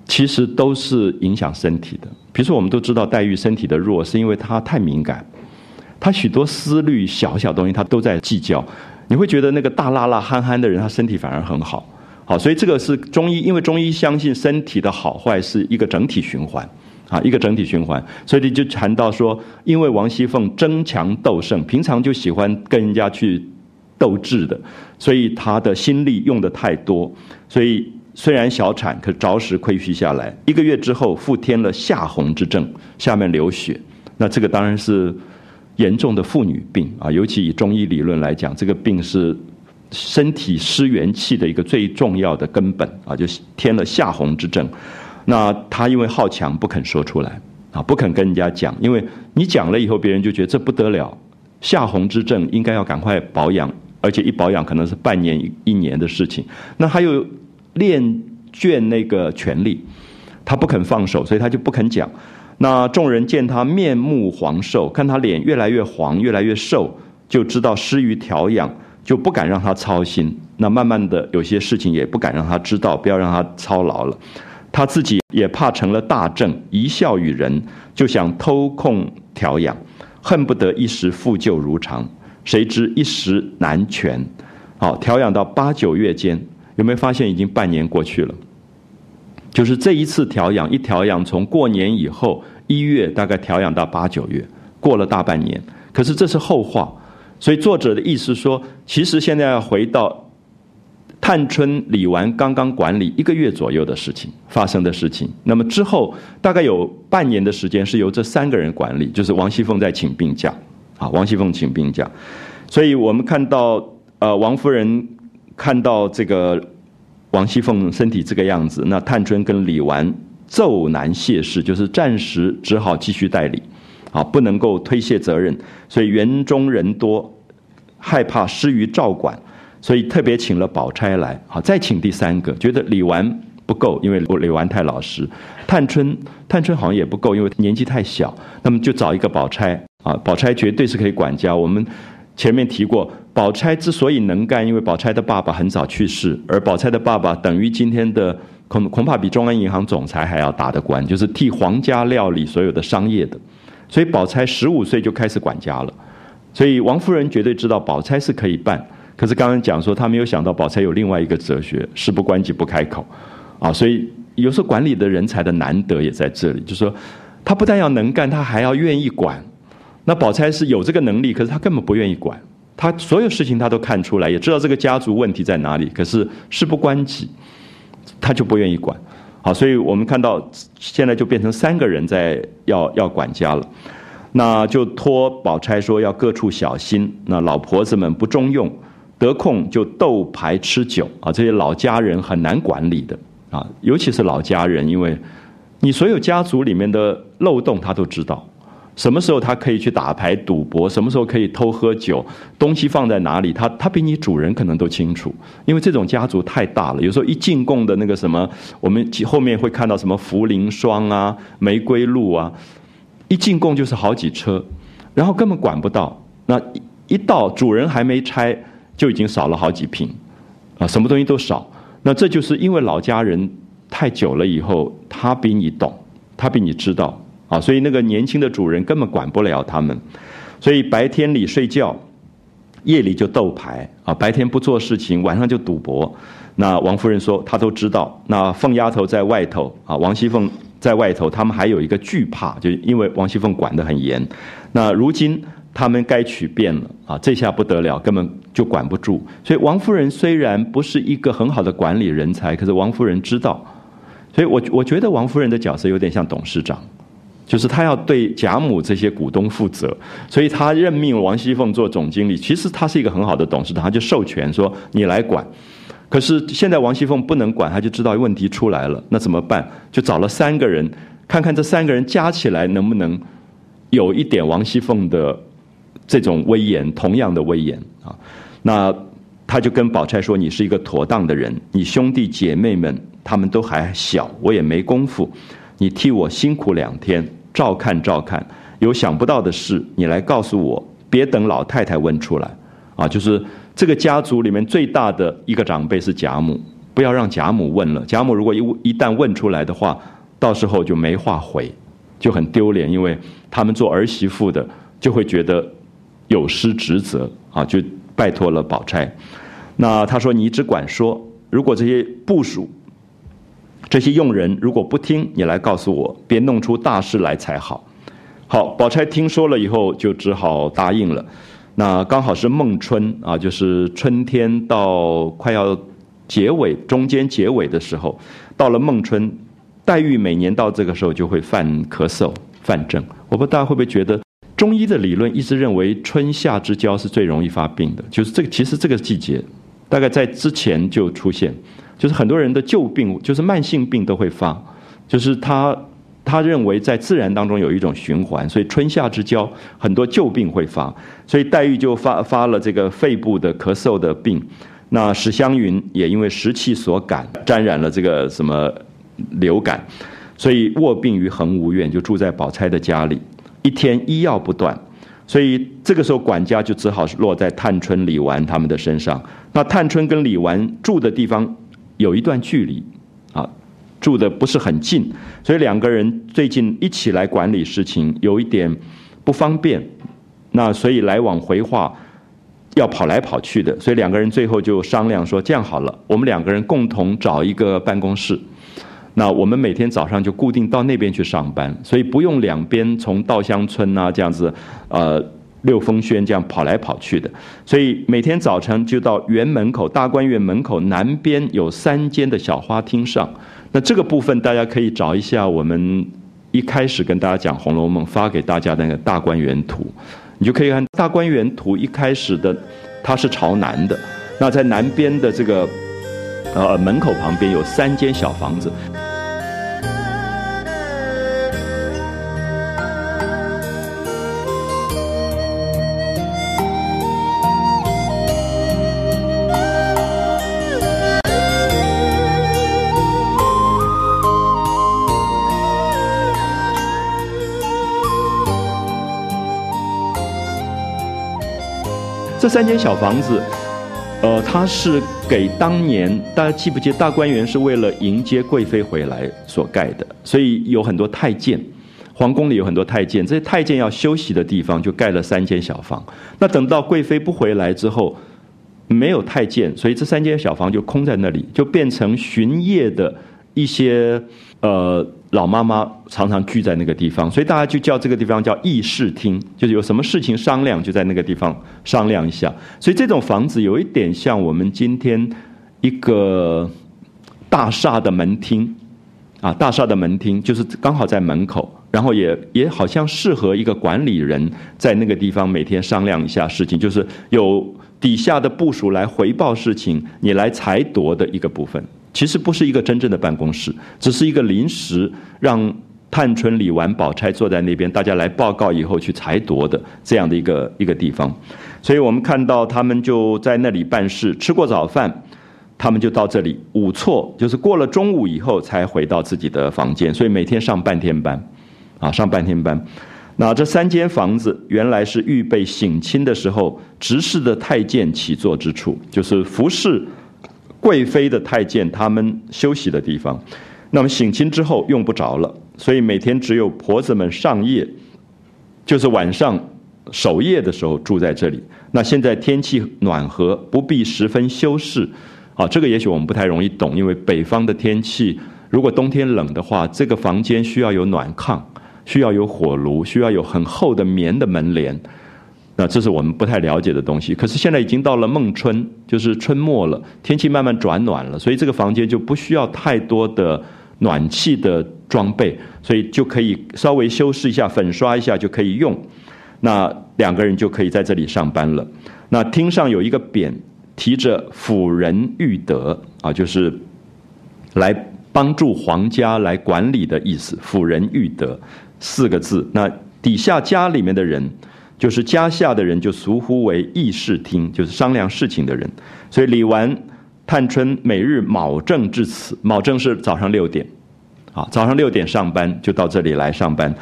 其实都是影响身体的。比如说，我们都知道黛玉身体的弱，是因为她太敏感，他许多思虑小小东西，他都在计较。你会觉得那个大辣辣憨憨的人，他身体反而很好。好，所以这个是中医，因为中医相信身体的好坏是一个整体循环，啊，一个整体循环。所以你就谈到说，因为王熙凤争强斗胜，平常就喜欢跟人家去斗智的，所以他的心力用的太多，所以。虽然小产，可着实亏虚下来。一个月之后，复添了下红之症，下面流血。那这个当然是严重的妇女病啊！尤其以中医理论来讲，这个病是身体失元气的一个最重要的根本啊，就是添了下红之症。那他因为好强，不肯说出来啊，不肯跟人家讲，因为你讲了以后，别人就觉得这不得了。下红之症应该要赶快保养，而且一保养可能是半年一年的事情。那还有。练倦那个权力，他不肯放手，所以他就不肯讲。那众人见他面目黄瘦，看他脸越来越黄，越来越瘦，就知道失于调养，就不敢让他操心。那慢慢的，有些事情也不敢让他知道，不要让他操劳了。他自己也怕成了大症，一笑与人，就想偷空调养，恨不得一时复旧如常。谁知一时难全，好调养到八九月间。有没有发现已经半年过去了？就是这一次调养，一调养从过年以后一月大概调养到八九月，过了大半年。可是这是后话，所以作者的意思说，其实现在要回到探春、李纨刚刚管理一个月左右的事情发生的事情。那么之后大概有半年的时间是由这三个人管理，就是王熙凤在请病假啊，王熙凤请病假。所以我们看到呃，王夫人。看到这个王熙凤身体这个样子，那探春跟李纨奏难谢事，就是暂时只好继续代理，啊，不能够推卸责任，所以园中人多，害怕失于照管，所以特别请了宝钗来，好，再请第三个，觉得李纨不够，因为李纨太老实，探春探春好像也不够，因为年纪太小，那么就找一个宝钗，啊，宝钗绝对是可以管家，我们。前面提过，宝钗之所以能干，因为宝钗的爸爸很早去世，而宝钗的爸爸等于今天的恐恐怕比中央银行总裁还要大的官，就是替皇家料理所有的商业的，所以宝钗十五岁就开始管家了。所以王夫人绝对知道宝钗是可以办，可是刚刚讲说她没有想到宝钗有另外一个哲学，事不关己不开口，啊，所以有时候管理的人才的难得也在这里，就是说他不但要能干，他还要愿意管。那宝钗是有这个能力，可是她根本不愿意管，她所有事情她都看出来，也知道这个家族问题在哪里，可是事不关己，她就不愿意管。好，所以我们看到现在就变成三个人在要要管家了，那就托宝钗说要各处小心，那老婆子们不中用，得空就斗牌吃酒啊，这些老家人很难管理的啊，尤其是老家人，因为你所有家族里面的漏洞他都知道。什么时候他可以去打牌赌博？什么时候可以偷喝酒？东西放在哪里？他他比你主人可能都清楚，因为这种家族太大了。有时候一进贡的那个什么，我们后面会看到什么茯苓霜啊、玫瑰露啊，一进贡就是好几车，然后根本管不到。那一到主人还没拆，就已经少了好几瓶，啊，什么东西都少。那这就是因为老家人太久了以后，他比你懂，他比你知道。啊，所以那个年轻的主人根本管不了他们，所以白天里睡觉，夜里就斗牌啊，白天不做事情，晚上就赌博。那王夫人说她都知道。那凤丫头在外头啊，王熙凤在外头，他们还有一个惧怕，就因为王熙凤管得很严。那如今他们该取变了啊，这下不得了，根本就管不住。所以王夫人虽然不是一个很好的管理人才，可是王夫人知道。所以我我觉得王夫人的角色有点像董事长。就是他要对贾母这些股东负责，所以他任命王熙凤做总经理。其实他是一个很好的董事长，他就授权说你来管。可是现在王熙凤不能管，他就知道问题出来了，那怎么办？就找了三个人，看看这三个人加起来能不能有一点王熙凤的这种威严，同样的威严啊。那他就跟宝钗说：“你是一个妥当的人，你兄弟姐妹们他们都还小，我也没功夫，你替我辛苦两天。”照看照看，有想不到的事，你来告诉我，别等老太太问出来，啊，就是这个家族里面最大的一个长辈是贾母，不要让贾母问了。贾母如果一一旦问出来的话，到时候就没话回，就很丢脸，因为他们做儿媳妇的就会觉得有失职责啊，就拜托了宝钗。那他说你只管说，如果这些部署。这些佣人如果不听，你来告诉我，别弄出大事来才好。好，宝钗听说了以后，就只好答应了。那刚好是孟春啊，就是春天到快要结尾、中间结尾的时候，到了孟春，黛玉每年到这个时候就会犯咳嗽、犯症。我不知道大家会不会觉得，中医的理论一直认为春夏之交是最容易发病的，就是这个，其实这个季节大概在之前就出现。就是很多人的旧病，就是慢性病都会发，就是他他认为在自然当中有一种循环，所以春夏之交很多旧病会发，所以黛玉就发发了这个肺部的咳嗽的病，那史湘云也因为湿气所感，沾染了这个什么流感，所以卧病于恒芜院，就住在宝钗的家里，一天医药不断，所以这个时候管家就只好落在探春、李纨他们的身上。那探春跟李纨住的地方。有一段距离，啊，住的不是很近，所以两个人最近一起来管理事情，有一点不方便，那所以来往回话要跑来跑去的，所以两个人最后就商量说，这样好了，我们两个人共同找一个办公室，那我们每天早上就固定到那边去上班，所以不用两边从稻香村啊这样子，呃。六峰轩这样跑来跑去的，所以每天早晨就到园门口大观园门口南边有三间的小花厅上。那这个部分大家可以找一下我们一开始跟大家讲《红楼梦》发给大家的那个大观园图，你就可以看大观园图一开始的它是朝南的，那在南边的这个呃门口旁边有三间小房子。三间小房子，呃，它是给当年大家记不记得？大观园是为了迎接贵妃回来所盖的，所以有很多太监，皇宫里有很多太监，这些太监要休息的地方就盖了三间小房。那等到贵妃不回来之后，没有太监，所以这三间小房就空在那里，就变成巡夜的一些呃。老妈妈常常聚在那个地方，所以大家就叫这个地方叫议事厅，就是有什么事情商量，就在那个地方商量一下。所以这种房子有一点像我们今天一个大厦的门厅，啊，大厦的门厅就是刚好在门口，然后也也好像适合一个管理人在那个地方每天商量一下事情，就是有底下的部署来回报事情，你来裁夺的一个部分。其实不是一个真正的办公室，只是一个临时让探春、李纨、宝钗坐在那边，大家来报告以后去裁夺的这样的一个一个地方。所以我们看到他们就在那里办事，吃过早饭，他们就到这里午错，就是过了中午以后才回到自己的房间。所以每天上半天班，啊，上半天班。那这三间房子原来是预备省亲的时候，执事的太监起坐之处，就是服侍。贵妃的太监他们休息的地方，那么省亲之后用不着了，所以每天只有婆子们上夜，就是晚上守夜的时候住在这里。那现在天气暖和，不必十分修饰。啊，这个也许我们不太容易懂，因为北方的天气，如果冬天冷的话，这个房间需要有暖炕，需要有火炉，需要有很厚的棉的门帘。那这是我们不太了解的东西。可是现在已经到了孟春，就是春末了，天气慢慢转暖了，所以这个房间就不需要太多的暖气的装备，所以就可以稍微修饰一下、粉刷一下就可以用。那两个人就可以在这里上班了。那厅上有一个匾，提着“辅仁育德”啊，就是来帮助皇家来管理的意思，“辅仁育德”四个字。那底下家里面的人，就是家下的人，就俗呼为议事厅，就是商量事情的人。所以李纨、探春每日卯正至此，卯正是早上六点，啊，早上六点上班就到这里来上班，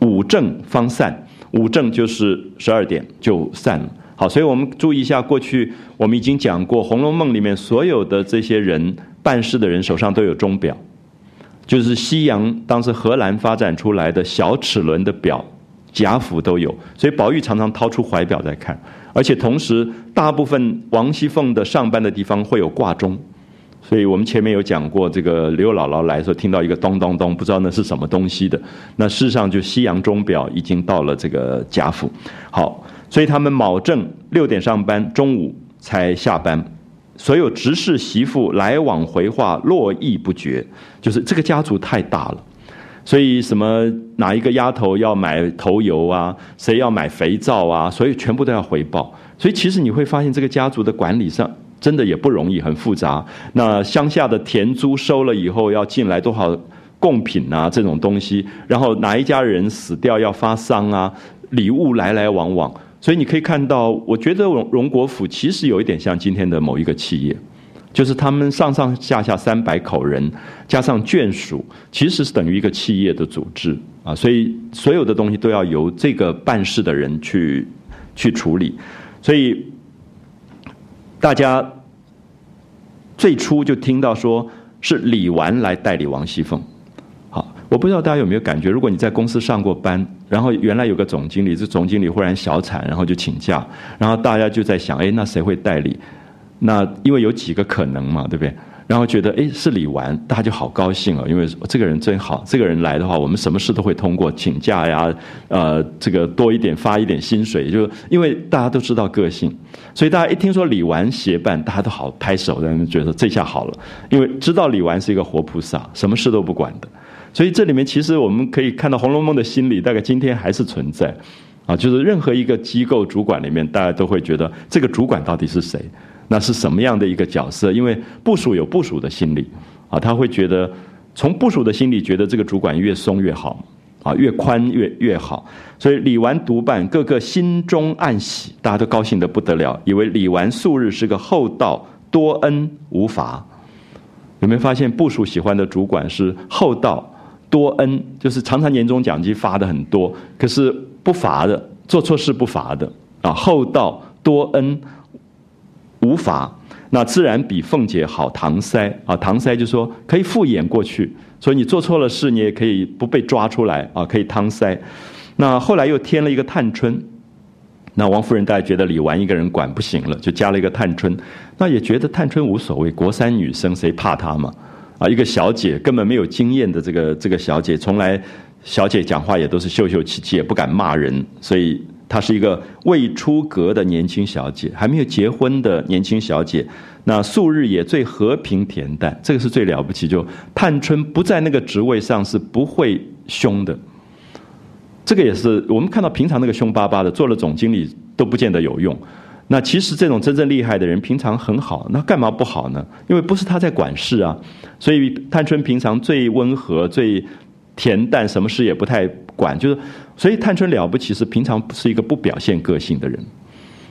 午正方散。五正就是十二点就散了。好，所以我们注意一下，过去我们已经讲过，《红楼梦》里面所有的这些人办事的人手上都有钟表，就是西洋当时荷兰发展出来的小齿轮的表，贾府都有。所以宝玉常常掏出怀表在看，而且同时大部分王熙凤的上班的地方会有挂钟。所以我们前面有讲过，这个刘姥姥来的时候听到一个咚咚咚，不知道那是什么东西的。那事实上，就西洋钟表已经到了这个贾府。好，所以他们卯正六点上班，中午才下班。所有执事媳妇来往回话络绎不绝，就是这个家族太大了。所以什么哪一个丫头要买头油啊，谁要买肥皂啊，所以全部都要回报。所以其实你会发现，这个家族的管理上。真的也不容易，很复杂。那乡下的田租收了以后，要进来多少贡品啊？这种东西，然后哪一家人死掉要发丧啊？礼物来来往往，所以你可以看到，我觉得荣荣国府其实有一点像今天的某一个企业，就是他们上上下下三百口人，加上眷属，其实是等于一个企业的组织啊。所以所有的东西都要由这个办事的人去去处理，所以。大家最初就听到说是李纨来代理王熙凤，好，我不知道大家有没有感觉，如果你在公司上过班，然后原来有个总经理，这总经理忽然小产，然后就请假，然后大家就在想，哎，那谁会代理？那因为有几个可能嘛，对不对？然后觉得哎是李纨，大家就好高兴哦，因为这个人真好，这个人来的话，我们什么事都会通过，请假呀，呃，这个多一点发一点薪水，就因为大家都知道个性，所以大家一听说李纨协办，大家都好拍手，让人觉得这下好了，因为知道李纨是一个活菩萨，什么事都不管的，所以这里面其实我们可以看到《红楼梦》的心理，大概今天还是存在，啊，就是任何一个机构主管里面，大家都会觉得这个主管到底是谁。那是什么样的一个角色？因为部署有部署的心理，啊，他会觉得从部署的心理觉得这个主管越松越好，啊，越宽越越好。所以李纨独办，个个心中暗喜，大家都高兴的不得了，以为李纨素日是个厚道多恩无罚。有没有发现部署喜欢的主管是厚道多恩，就是常常年终奖金发的很多，可是不罚的，做错事不罚的啊，厚道多恩。无法，那自然比凤姐好搪塞啊！搪塞就说可以敷衍过去，所以你做错了事，你也可以不被抓出来啊，可以搪塞。那后来又添了一个探春，那王夫人大家觉得李纨一个人管不行了，就加了一个探春。那也觉得探春无所谓，国三女生谁怕她嘛？啊，一个小姐根本没有经验的这个这个小姐，从来小姐讲话也都是秀秀气气，也不敢骂人，所以。她是一个未出阁的年轻小姐，还没有结婚的年轻小姐。那素日也最和平恬淡，这个是最了不起。就探春不在那个职位上是不会凶的。这个也是我们看到平常那个凶巴巴的，做了总经理都不见得有用。那其实这种真正厉害的人，平常很好，那干嘛不好呢？因为不是他在管事啊。所以探春平常最温和、最恬淡，什么事也不太管，就是。所以探春了不起，是平常是一个不表现个性的人，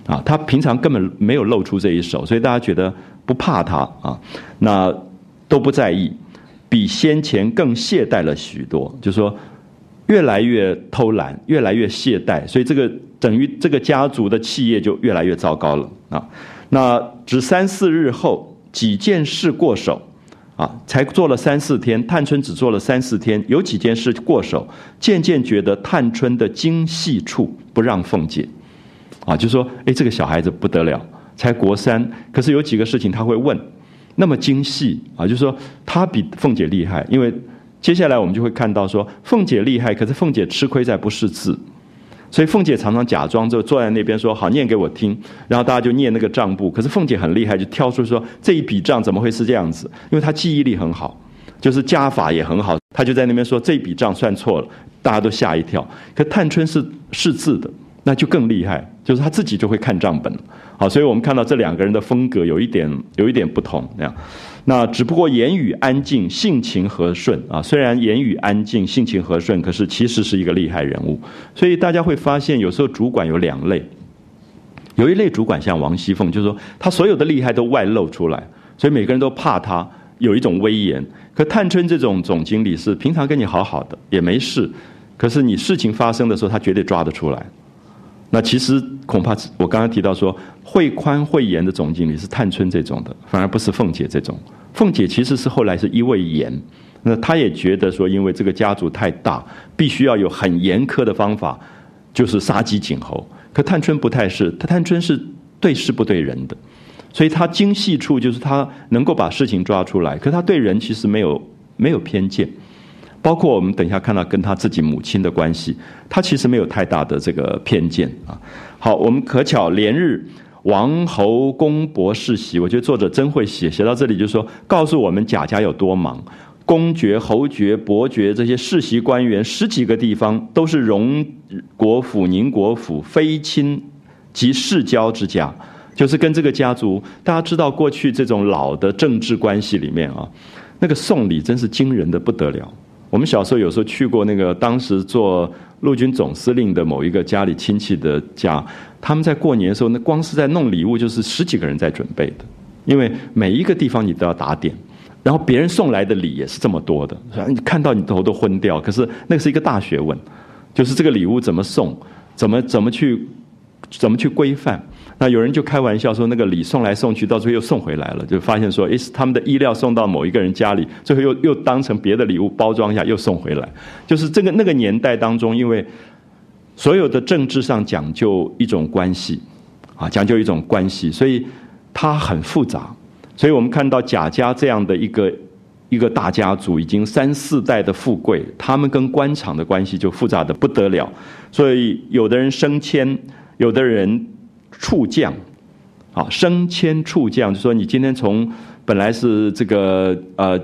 啊，他平常根本没有露出这一手，所以大家觉得不怕他啊，那都不在意，比先前更懈怠了许多，就说越来越偷懒，越来越懈怠，所以这个等于这个家族的企业就越来越糟糕了啊。那只三四日后，几件事过手。啊，才做了三四天，探春只做了三四天，有几件事过手，渐渐觉得探春的精细处不让凤姐，啊，就说，哎，这个小孩子不得了，才国三，可是有几个事情他会问，那么精细啊，就说他比凤姐厉害，因为接下来我们就会看到说，凤姐厉害，可是凤姐吃亏在不识字。所以凤姐常常假装就坐在那边说好念给我听，然后大家就念那个账簿。可是凤姐很厉害，就挑出说这一笔账怎么会是这样子？因为她记忆力很好，就是加法也很好。她就在那边说这笔账算错了，大家都吓一跳。可探春是识字的，那就更厉害，就是她自己就会看账本。好，所以我们看到这两个人的风格有一点有一点不同那样。那只不过言语安静，性情和顺啊。虽然言语安静，性情和顺，可是其实是一个厉害人物。所以大家会发现，有时候主管有两类，有一类主管像王熙凤，就是说他所有的厉害都外露出来，所以每个人都怕他，有一种威严。可探春这种总经理是平常跟你好好的也没事，可是你事情发生的时候，他绝对抓得出来。那其实恐怕我刚刚提到说会宽会严的总经理是探春这种的，反而不是凤姐这种。凤姐其实是后来是一味严，那她也觉得说，因为这个家族太大，必须要有很严苛的方法，就是杀鸡儆猴。可探春不太是，她探春是对事不对人的，所以她精细处就是她能够把事情抓出来，可她对人其实没有没有偏见。包括我们等一下看到跟他自己母亲的关系，他其实没有太大的这个偏见啊。好，我们可巧连日王侯公伯世袭，我觉得作者真会写，写到这里就说告诉我们贾家有多忙，公爵、侯爵、伯爵这些世袭官员十几个地方都是荣国府、宁国府非亲及世交之家，就是跟这个家族，大家知道过去这种老的政治关系里面啊，那个送礼真是惊人的不得了。我们小时候有时候去过那个当时做陆军总司令的某一个家里亲戚的家，他们在过年的时候，那光是在弄礼物就是十几个人在准备的，因为每一个地方你都要打点，然后别人送来的礼也是这么多的，你看到你头都昏掉。可是那是一个大学问，就是这个礼物怎么送，怎么怎么去怎么去规范。那有人就开玩笑说，那个礼送来送去，到最后又送回来了，就发现说，诶，他们的衣料送到某一个人家里，最后又又当成别的礼物包装一下，又送回来。就是这个那个年代当中，因为所有的政治上讲究一种关系，啊，讲究一种关系，所以它很复杂。所以我们看到贾家这样的一个一个大家族，已经三四代的富贵，他们跟官场的关系就复杂的不得了。所以有的人升迁，有的人。处将，啊，升迁处将，就说你今天从本来是这个呃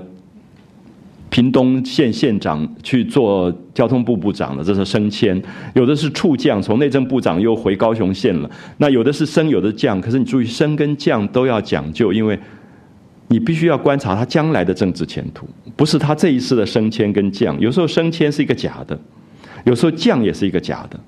屏东县县长去做交通部部长了，这是升迁；有的是处将，从内政部长又回高雄县了。那有的是升，有的降。可是你注意，升跟降都要讲究，因为你必须要观察他将来的政治前途，不是他这一次的升迁跟降。有时候升迁是一个假的，有时候降也是一个假的。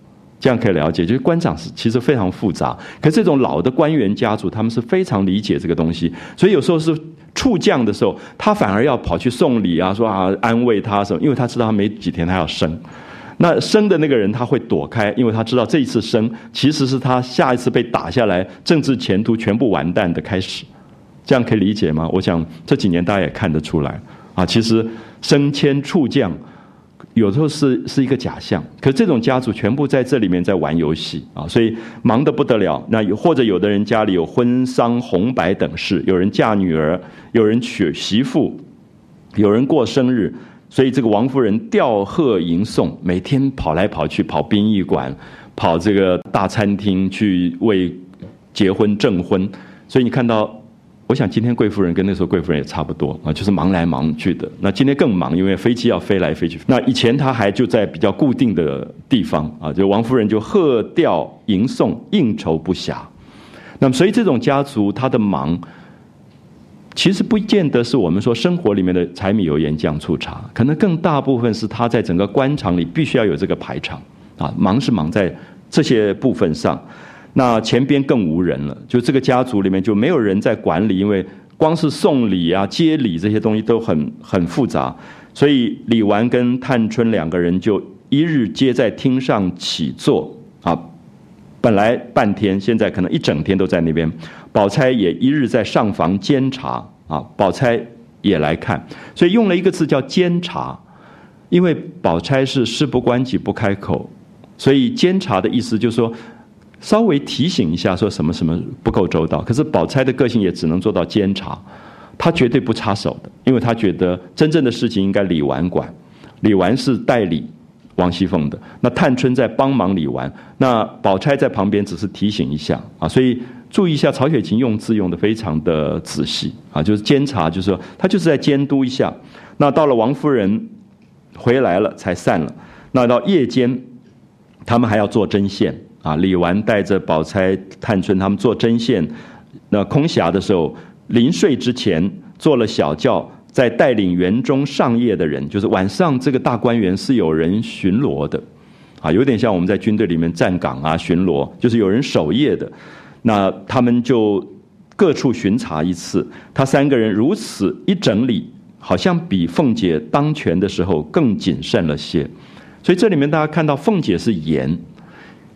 这样可以了解，就是官场是其实非常复杂。可是这种老的官员家族，他们是非常理解这个东西，所以有时候是处将的时候，他反而要跑去送礼啊，说啊安慰他什么，因为他知道他没几天他要升。那升的那个人他会躲开，因为他知道这一次升其实是他下一次被打下来，政治前途全部完蛋的开始。这样可以理解吗？我想这几年大家也看得出来啊，其实升迁处将。有时候是是一个假象，可这种家族全部在这里面在玩游戏啊，所以忙得不得了。那或者有的人家里有婚丧红白等事，有人嫁女儿，有人娶媳妇，有人过生日，所以这个王夫人吊贺迎送，每天跑来跑去，跑殡仪馆，跑这个大餐厅去为结婚证婚，所以你看到。我想今天贵夫人跟那时候贵夫人也差不多啊，就是忙来忙去的。那今天更忙，因为飞机要飞来飞去。那以前他还就在比较固定的地方啊，就王夫人就贺吊迎送，应酬不暇。那么，所以这种家族他的忙，其实不见得是我们说生活里面的柴米油盐酱醋茶，可能更大部分是他在整个官场里必须要有这个排场啊，忙是忙在这些部分上。那前边更无人了，就这个家族里面就没有人在管理，因为光是送礼啊、接礼这些东西都很很复杂，所以李纨跟探春两个人就一日皆在厅上起坐啊，本来半天，现在可能一整天都在那边。宝钗也一日在上房监察啊，宝钗也来看，所以用了一个字叫监察，因为宝钗是事不关己不开口，所以监察的意思就是说。稍微提醒一下，说什么什么不够周到。可是宝钗的个性也只能做到监察，她绝对不插手的，因为她觉得真正的事情应该李纨管。李纨是代理王熙凤的，那探春在帮忙李纨，那宝钗在旁边只是提醒一下啊。所以注意一下，曹雪芹用字用的非常的仔细啊，就是监察，就是说他就是在监督一下。那到了王夫人回来了才散了。那到夜间，他们还要做针线啊。李纨带着宝钗、探春他们做针线。那空暇的时候，临睡之前做了小轿，在带领园中上夜的人，就是晚上这个大观园是有人巡逻的，啊，有点像我们在军队里面站岗啊巡逻，就是有人守夜的。那他们就各处巡查一次。他三个人如此一整理，好像比凤姐当权的时候更谨慎了些。所以这里面大家看到凤姐是严，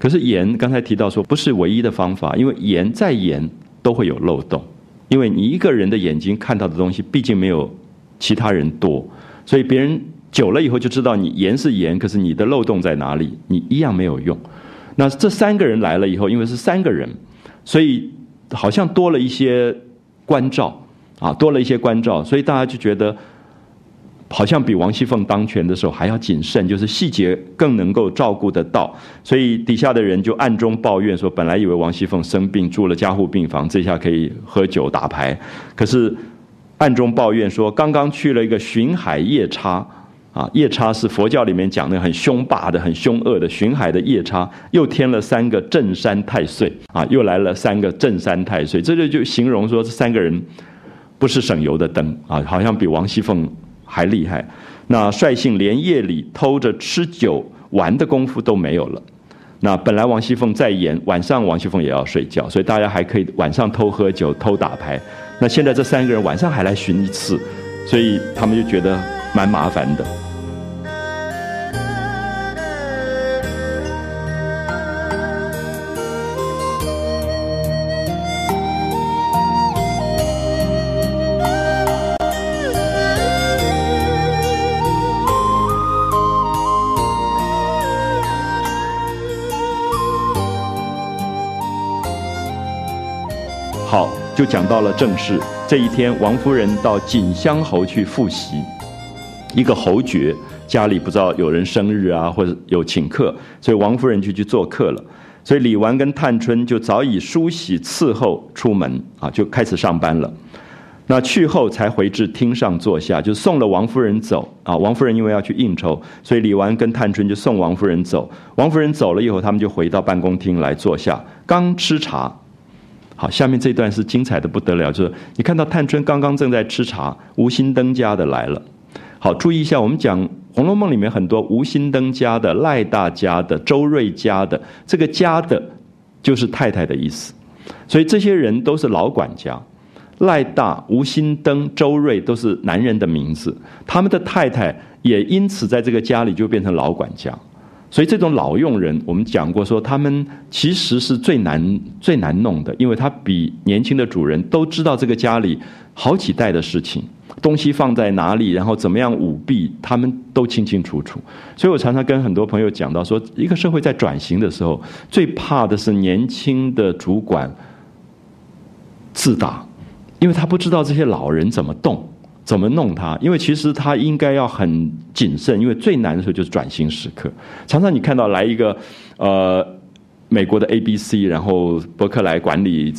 可是严刚才提到说不是唯一的方法，因为严再严都会有漏洞，因为你一个人的眼睛看到的东西毕竟没有其他人多，所以别人久了以后就知道你严是严，可是你的漏洞在哪里，你一样没有用。那这三个人来了以后，因为是三个人，所以好像多了一些关照啊，多了一些关照，所以大家就觉得。好像比王熙凤当权的时候还要谨慎，就是细节更能够照顾得到，所以底下的人就暗中抱怨说：本来以为王熙凤生病住了加护病房，这下可以喝酒打牌，可是暗中抱怨说，刚刚去了一个巡海夜叉，啊，夜叉是佛教里面讲的很凶霸的、很凶恶的巡海的夜叉，又添了三个镇山太岁，啊，又来了三个镇山太岁，这就就形容说这三个人不是省油的灯啊，好像比王熙凤。还厉害，那率性连夜里偷着吃酒玩的功夫都没有了。那本来王熙凤在演，晚上王熙凤也要睡觉，所以大家还可以晚上偷喝酒、偷打牌。那现在这三个人晚上还来寻一次，所以他们就觉得蛮麻烦的。就讲到了正事。这一天，王夫人到锦香侯去复习，一个侯爵家里不知道有人生日啊，或者有请客，所以王夫人就去做客了。所以李纨跟探春就早已梳洗伺候出门啊，就开始上班了。那去后才回至厅上坐下，就送了王夫人走啊。王夫人因为要去应酬，所以李纨跟探春就送王夫人走。王夫人走了以后，他们就回到办公厅来坐下，刚吃茶。好，下面这段是精彩的不得了，就是你看到探春刚刚正在吃茶，吴心登家的来了。好，注意一下，我们讲《红楼梦》里面很多吴心登家的、赖大家的、周瑞家的，这个家的，就是太太的意思。所以这些人都是老管家，赖大、吴心登、周瑞都是男人的名字，他们的太太也因此在这个家里就变成老管家。所以这种老佣人，我们讲过说，他们其实是最难最难弄的，因为他比年轻的主人都知道这个家里好几代的事情，东西放在哪里，然后怎么样舞弊，他们都清清楚楚。所以我常常跟很多朋友讲到说，一个社会在转型的时候，最怕的是年轻的主管自大，因为他不知道这些老人怎么动。怎么弄他？因为其实他应该要很谨慎，因为最难的时候就是转型时刻。常常你看到来一个呃美国的 A B C，然后伯克莱管理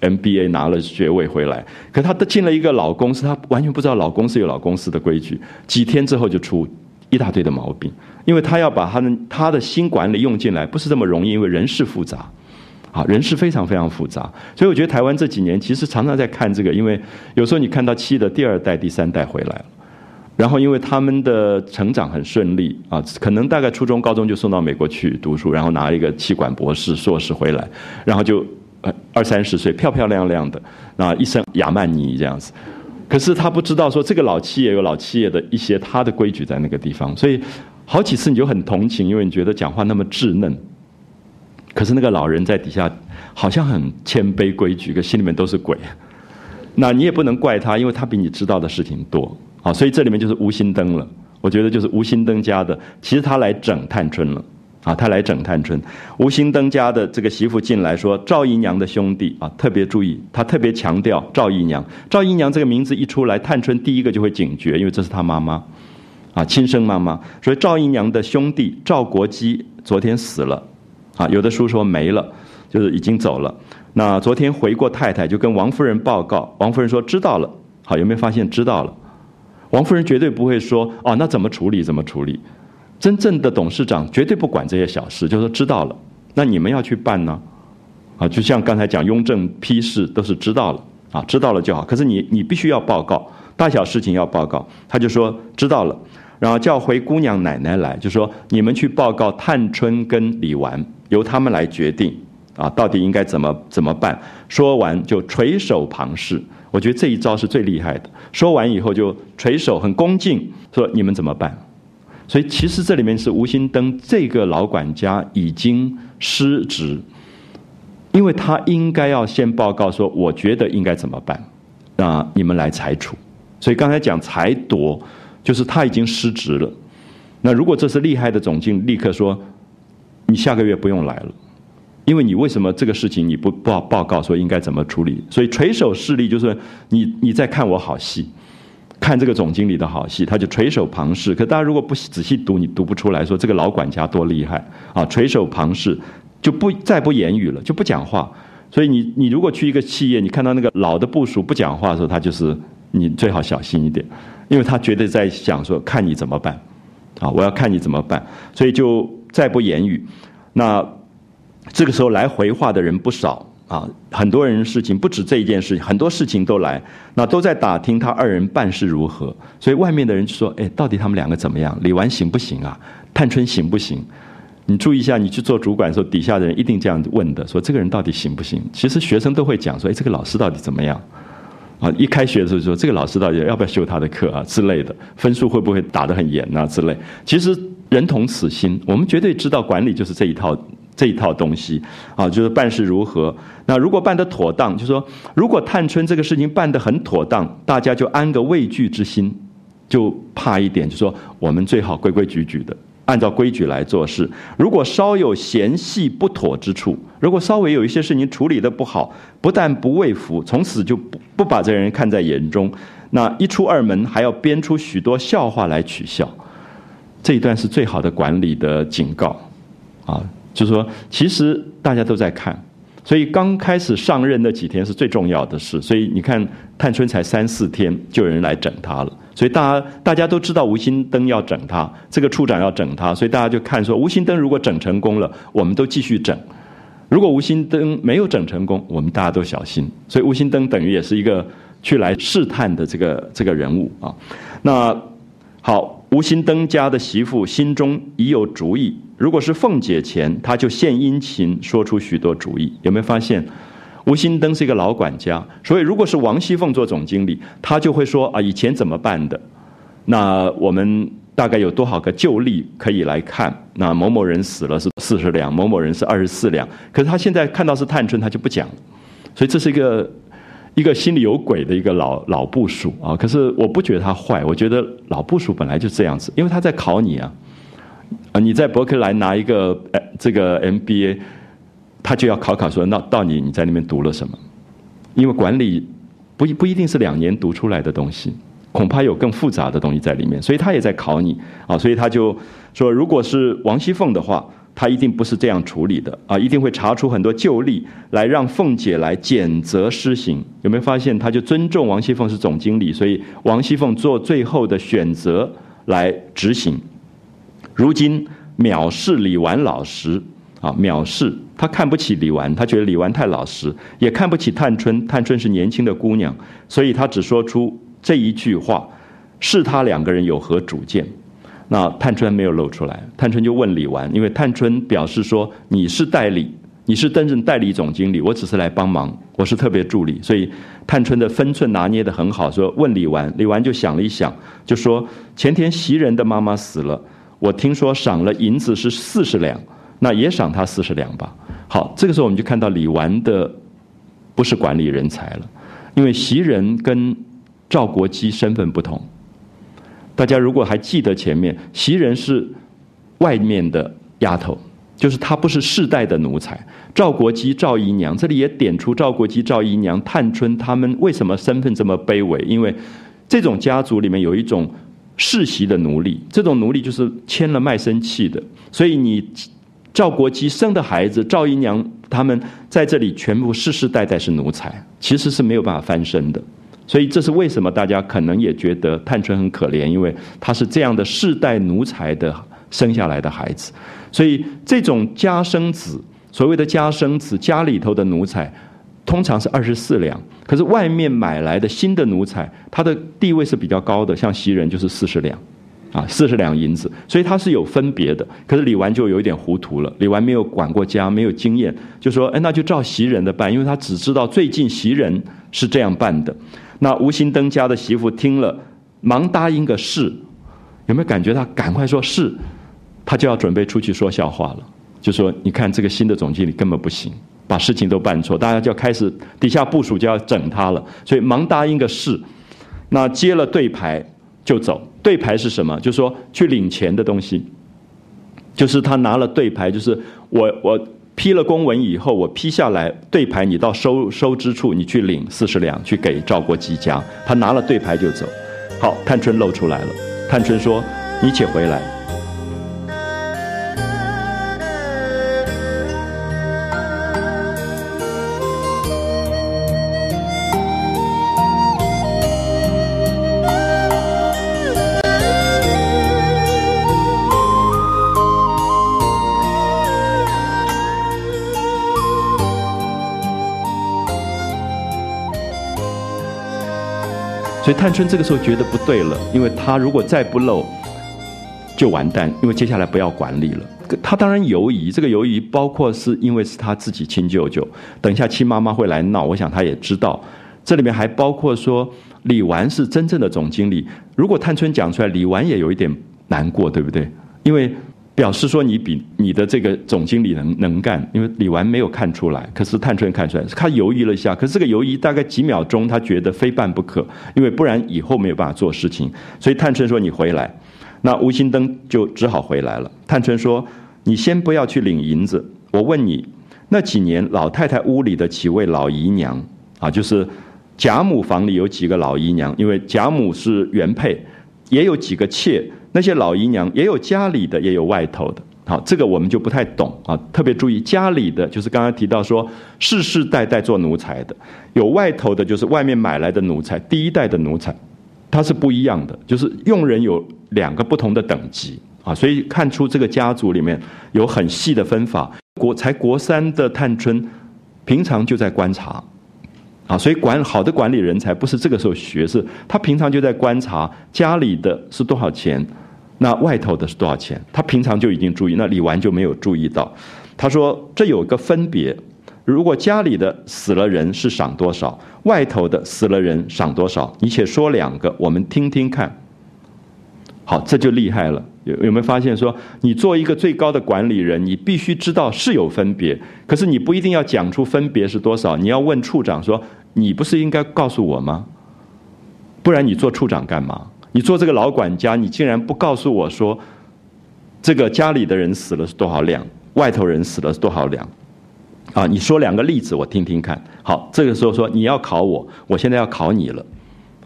M B A 拿了学位回来，可他进了一个老公司，他完全不知道老公司有老公司的规矩，几天之后就出一大堆的毛病，因为他要把他的他的新管理用进来，不是这么容易，因为人事复杂。啊，人事非常非常复杂，所以我觉得台湾这几年其实常常在看这个，因为有时候你看到七的第二代、第三代回来了，然后因为他们的成长很顺利啊，可能大概初中、高中就送到美国去读书，然后拿一个气管博士、硕士回来，然后就二三十岁漂漂亮亮的，那一身亚曼尼这样子，可是他不知道说这个老企业有老企业的一些他的规矩在那个地方，所以好几次你就很同情，因为你觉得讲话那么稚嫩。可是那个老人在底下，好像很谦卑规矩，可心里面都是鬼。那你也不能怪他，因为他比你知道的事情多啊。所以这里面就是吴心登了。我觉得就是吴心登家的，其实他来整探春了啊，他来整探春。吴心登家的这个媳妇进来说，赵姨娘的兄弟啊，特别注意，他特别强调赵姨娘。赵姨娘这个名字一出来，探春第一个就会警觉，因为这是他妈妈啊，亲生妈妈。所以赵姨娘的兄弟赵国基昨天死了。啊，有的书说没了，就是已经走了。那昨天回过太太就跟王夫人报告，王夫人说知道了。好，有没有发现知道了？王夫人绝对不会说哦，那怎么处理怎么处理。真正的董事长绝对不管这些小事，就说知道了，那你们要去办呢？啊，就像刚才讲雍正批示都是知道了啊，知道了就好。可是你你必须要报告，大小事情要报告。他就说知道了，然后叫回姑娘奶奶来，就说你们去报告探春跟李纨，由他们来决定啊，到底应该怎么怎么办。说完就垂手旁视，我觉得这一招是最厉害的。说完以后就垂手很恭敬说你们怎么办？所以其实这里面是吴心登这个老管家已经失职。因为他应该要先报告说，我觉得应该怎么办，那你们来裁处。所以刚才讲裁夺，就是他已经失职了。那如果这是厉害的总经理，立刻说，你下个月不用来了，因为你为什么这个事情你不报报告说应该怎么处理？所以垂手势力就是你你在看我好戏，看这个总经理的好戏，他就垂手旁视。可大家如果不仔细读，你读不出来说这个老管家多厉害啊！垂手旁视。就不再不言语了，就不讲话。所以你你如果去一个企业，你看到那个老的部署不讲话的时候，他就是你最好小心一点，因为他绝对在想说看你怎么办，啊，我要看你怎么办。所以就再不言语。那这个时候来回话的人不少啊，很多人事情不止这一件事情，很多事情都来，那都在打听他二人办事如何。所以外面的人说：哎，到底他们两个怎么样？李纨行不行啊？探春行不行？你注意一下，你去做主管的时候，底下的人一定这样问的：说这个人到底行不行？其实学生都会讲说：哎，这个老师到底怎么样？啊，一开学的时候说这个老师到底要不要修他的课啊之类的，分数会不会打得很严啊之类。其实人同此心，我们绝对知道管理就是这一套这一套东西啊，就是办事如何。那如果办得妥当，就说如果探春这个事情办得很妥当，大家就安个畏惧之心，就怕一点，就说我们最好规规矩矩的。按照规矩来做事，如果稍有嫌隙不妥之处，如果稍微有一些事情处理的不好，不但不畏服，从此就不不把这人看在眼中，那一出二门还要编出许多笑话来取笑。这一段是最好的管理的警告，啊，就是说，其实大家都在看。所以刚开始上任那几天是最重要的事。所以你看，探春才三四天，就有人来整他了。所以大家大家都知道吴心登要整他，这个处长要整他，所以大家就看说，吴心登如果整成功了，我们都继续整；如果吴心登没有整成功，我们大家都小心。所以吴心登等于也是一个去来试探的这个这个人物啊。那好，吴心登家的媳妇心中已有主意。如果是凤姐前，他就献殷勤，说出许多主意。有没有发现，吴心登是一个老管家，所以如果是王熙凤做总经理，他就会说啊，以前怎么办的？那我们大概有多少个旧例可以来看？那某某人死了是四十两，某某人是二十四两。可是他现在看到是探春，他就不讲。所以这是一个一个心里有鬼的一个老老部署啊。可是我不觉得他坏，我觉得老部署本来就这样子，因为他在考你啊。啊，你在伯克莱拿一个这个 MBA，他就要考考说，那到底你在那边读了什么？因为管理不不一定是两年读出来的东西，恐怕有更复杂的东西在里面，所以他也在考你啊。所以他就说，如果是王熙凤的话，他一定不是这样处理的啊，一定会查出很多旧例来让凤姐来检责施行。有没有发现？他就尊重王熙凤是总经理，所以王熙凤做最后的选择来执行。如今藐视李纨老实啊，藐视他看不起李纨，他觉得李纨太老实，也看不起探春。探春是年轻的姑娘，所以他只说出这一句话，是他两个人有何主见？那探春没有露出来，探春就问李纨，因为探春表示说你是代理，你是担任代理总经理，我只是来帮忙，我是特别助理，所以探春的分寸拿捏的很好。说问李纨，李纨就想了一想，就说前天袭人的妈妈死了。我听说赏了银子是四十两，那也赏他四十两吧。好，这个时候我们就看到李纨的不是管理人才了，因为袭人跟赵国基身份不同。大家如果还记得前面，袭人是外面的丫头，就是她不是世代的奴才。赵国基、赵姨娘这里也点出赵国基、赵姨娘、探春他们为什么身份这么卑微？因为这种家族里面有一种。世袭的奴隶，这种奴隶就是签了卖身契的，所以你赵国基生的孩子赵姨娘他们在这里全部世世代代是奴才，其实是没有办法翻身的。所以这是为什么大家可能也觉得探春很可怜，因为他是这样的世代奴才的生下来的孩子。所以这种家生子，所谓的家生子，家里头的奴才通常是二十四两，可是外面买来的新的奴才，他的地位是比较高的，像袭人就是四十两。啊，四十两银子，所以他是有分别的。可是李纨就有一点糊涂了，李纨没有管过家，没有经验，就说：“哎，那就照袭人的办，因为他只知道最近袭人是这样办的。”那吴心登家的媳妇听了，忙答应个是，有没有感觉他赶快说是？他就要准备出去说笑话了，就说：“你看这个新的总经理根本不行，把事情都办错，大家就要开始底下部署就要整他了。”所以忙答应个是，那接了对牌就走。对牌是什么？就是说去领钱的东西，就是他拿了对牌，就是我我批了公文以后，我批下来对牌，你到收收支处，你去领四十两，去给赵国几家。他拿了对牌就走。好，探春露出来了。探春说：“你且回来。”所以探春这个时候觉得不对了，因为她如果再不露，就完蛋，因为接下来不要管理了。她当然犹疑，这个犹疑包括是因为是她自己亲舅舅，等一下亲妈妈会来闹，我想她也知道。这里面还包括说李纨是真正的总经理，如果探春讲出来，李纨也有一点难过，对不对？因为。表示说你比你的这个总经理能能干，因为李纨没有看出来，可是探春看出来，他犹豫了一下，可是这个犹豫大概几秒钟，他觉得非办不可，因为不然以后没有办法做事情，所以探春说你回来，那吴心登就只好回来了。探春说你先不要去领银子，我问你那几年老太太屋里的几位老姨娘啊，就是贾母房里有几个老姨娘，因为贾母是原配，也有几个妾。那些老姨娘也有家里的，也有外头的。好，这个我们就不太懂啊。特别注意，家里的就是刚刚提到说，世世代代做奴才的；有外头的，就是外面买来的奴才，第一代的奴才，它是不一样的。就是用人有两个不同的等级啊，所以看出这个家族里面有很细的分法。国才国三的探春，平常就在观察。啊，所以管好的管理人才不是这个时候学，是他平常就在观察家里的是多少钱，那外头的是多少钱，他平常就已经注意，那李纨就没有注意到。他说这有个分别，如果家里的死了人是赏多少，外头的死了人赏多少，你且说两个，我们听听看。好，这就厉害了。有有没有发现说，你做一个最高的管理人，你必须知道是有分别，可是你不一定要讲出分别是多少，你要问处长说。你不是应该告诉我吗？不然你做处长干嘛？你做这个老管家，你竟然不告诉我说，这个家里的人死了是多少两，外头人死了是多少两？啊，你说两个例子我听听看。好，这个时候说你要考我，我现在要考你了。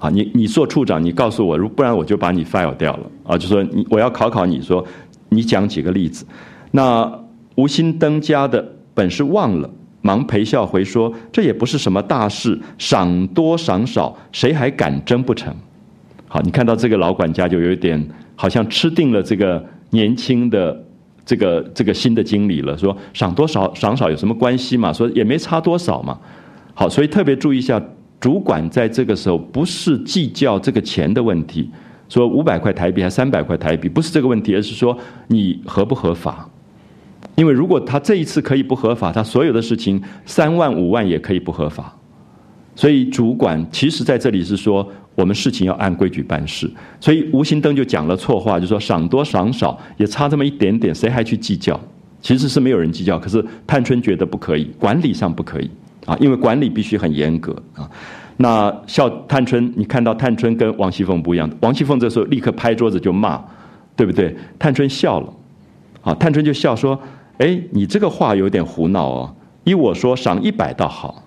啊，你你做处长，你告诉我，如不然我就把你 fire 掉了。啊，就说你我要考考你说，你讲几个例子。那吴心登家的本是忘了。忙陪笑回说：“这也不是什么大事，赏多赏少，谁还敢争不成？”好，你看到这个老管家就有一点好像吃定了这个年轻的这个这个新的经理了。说赏多少赏少有什么关系嘛？说也没差多少嘛。好，所以特别注意一下，主管在这个时候不是计较这个钱的问题，说五百块台币还三百块台币，不是这个问题，而是说你合不合法。因为如果他这一次可以不合法，他所有的事情三万五万也可以不合法。所以主管其实在这里是说，我们事情要按规矩办事。所以吴心登就讲了错话，就说赏多赏少也差这么一点点，谁还去计较？其实是没有人计较，可是探春觉得不可以，管理上不可以啊，因为管理必须很严格啊。那笑探春，你看到探春跟王熙凤不一样，王熙凤这时候立刻拍桌子就骂，对不对？探春笑了，啊，探春就笑说。哎，你这个话有点胡闹哦！依我说，赏一百倒好，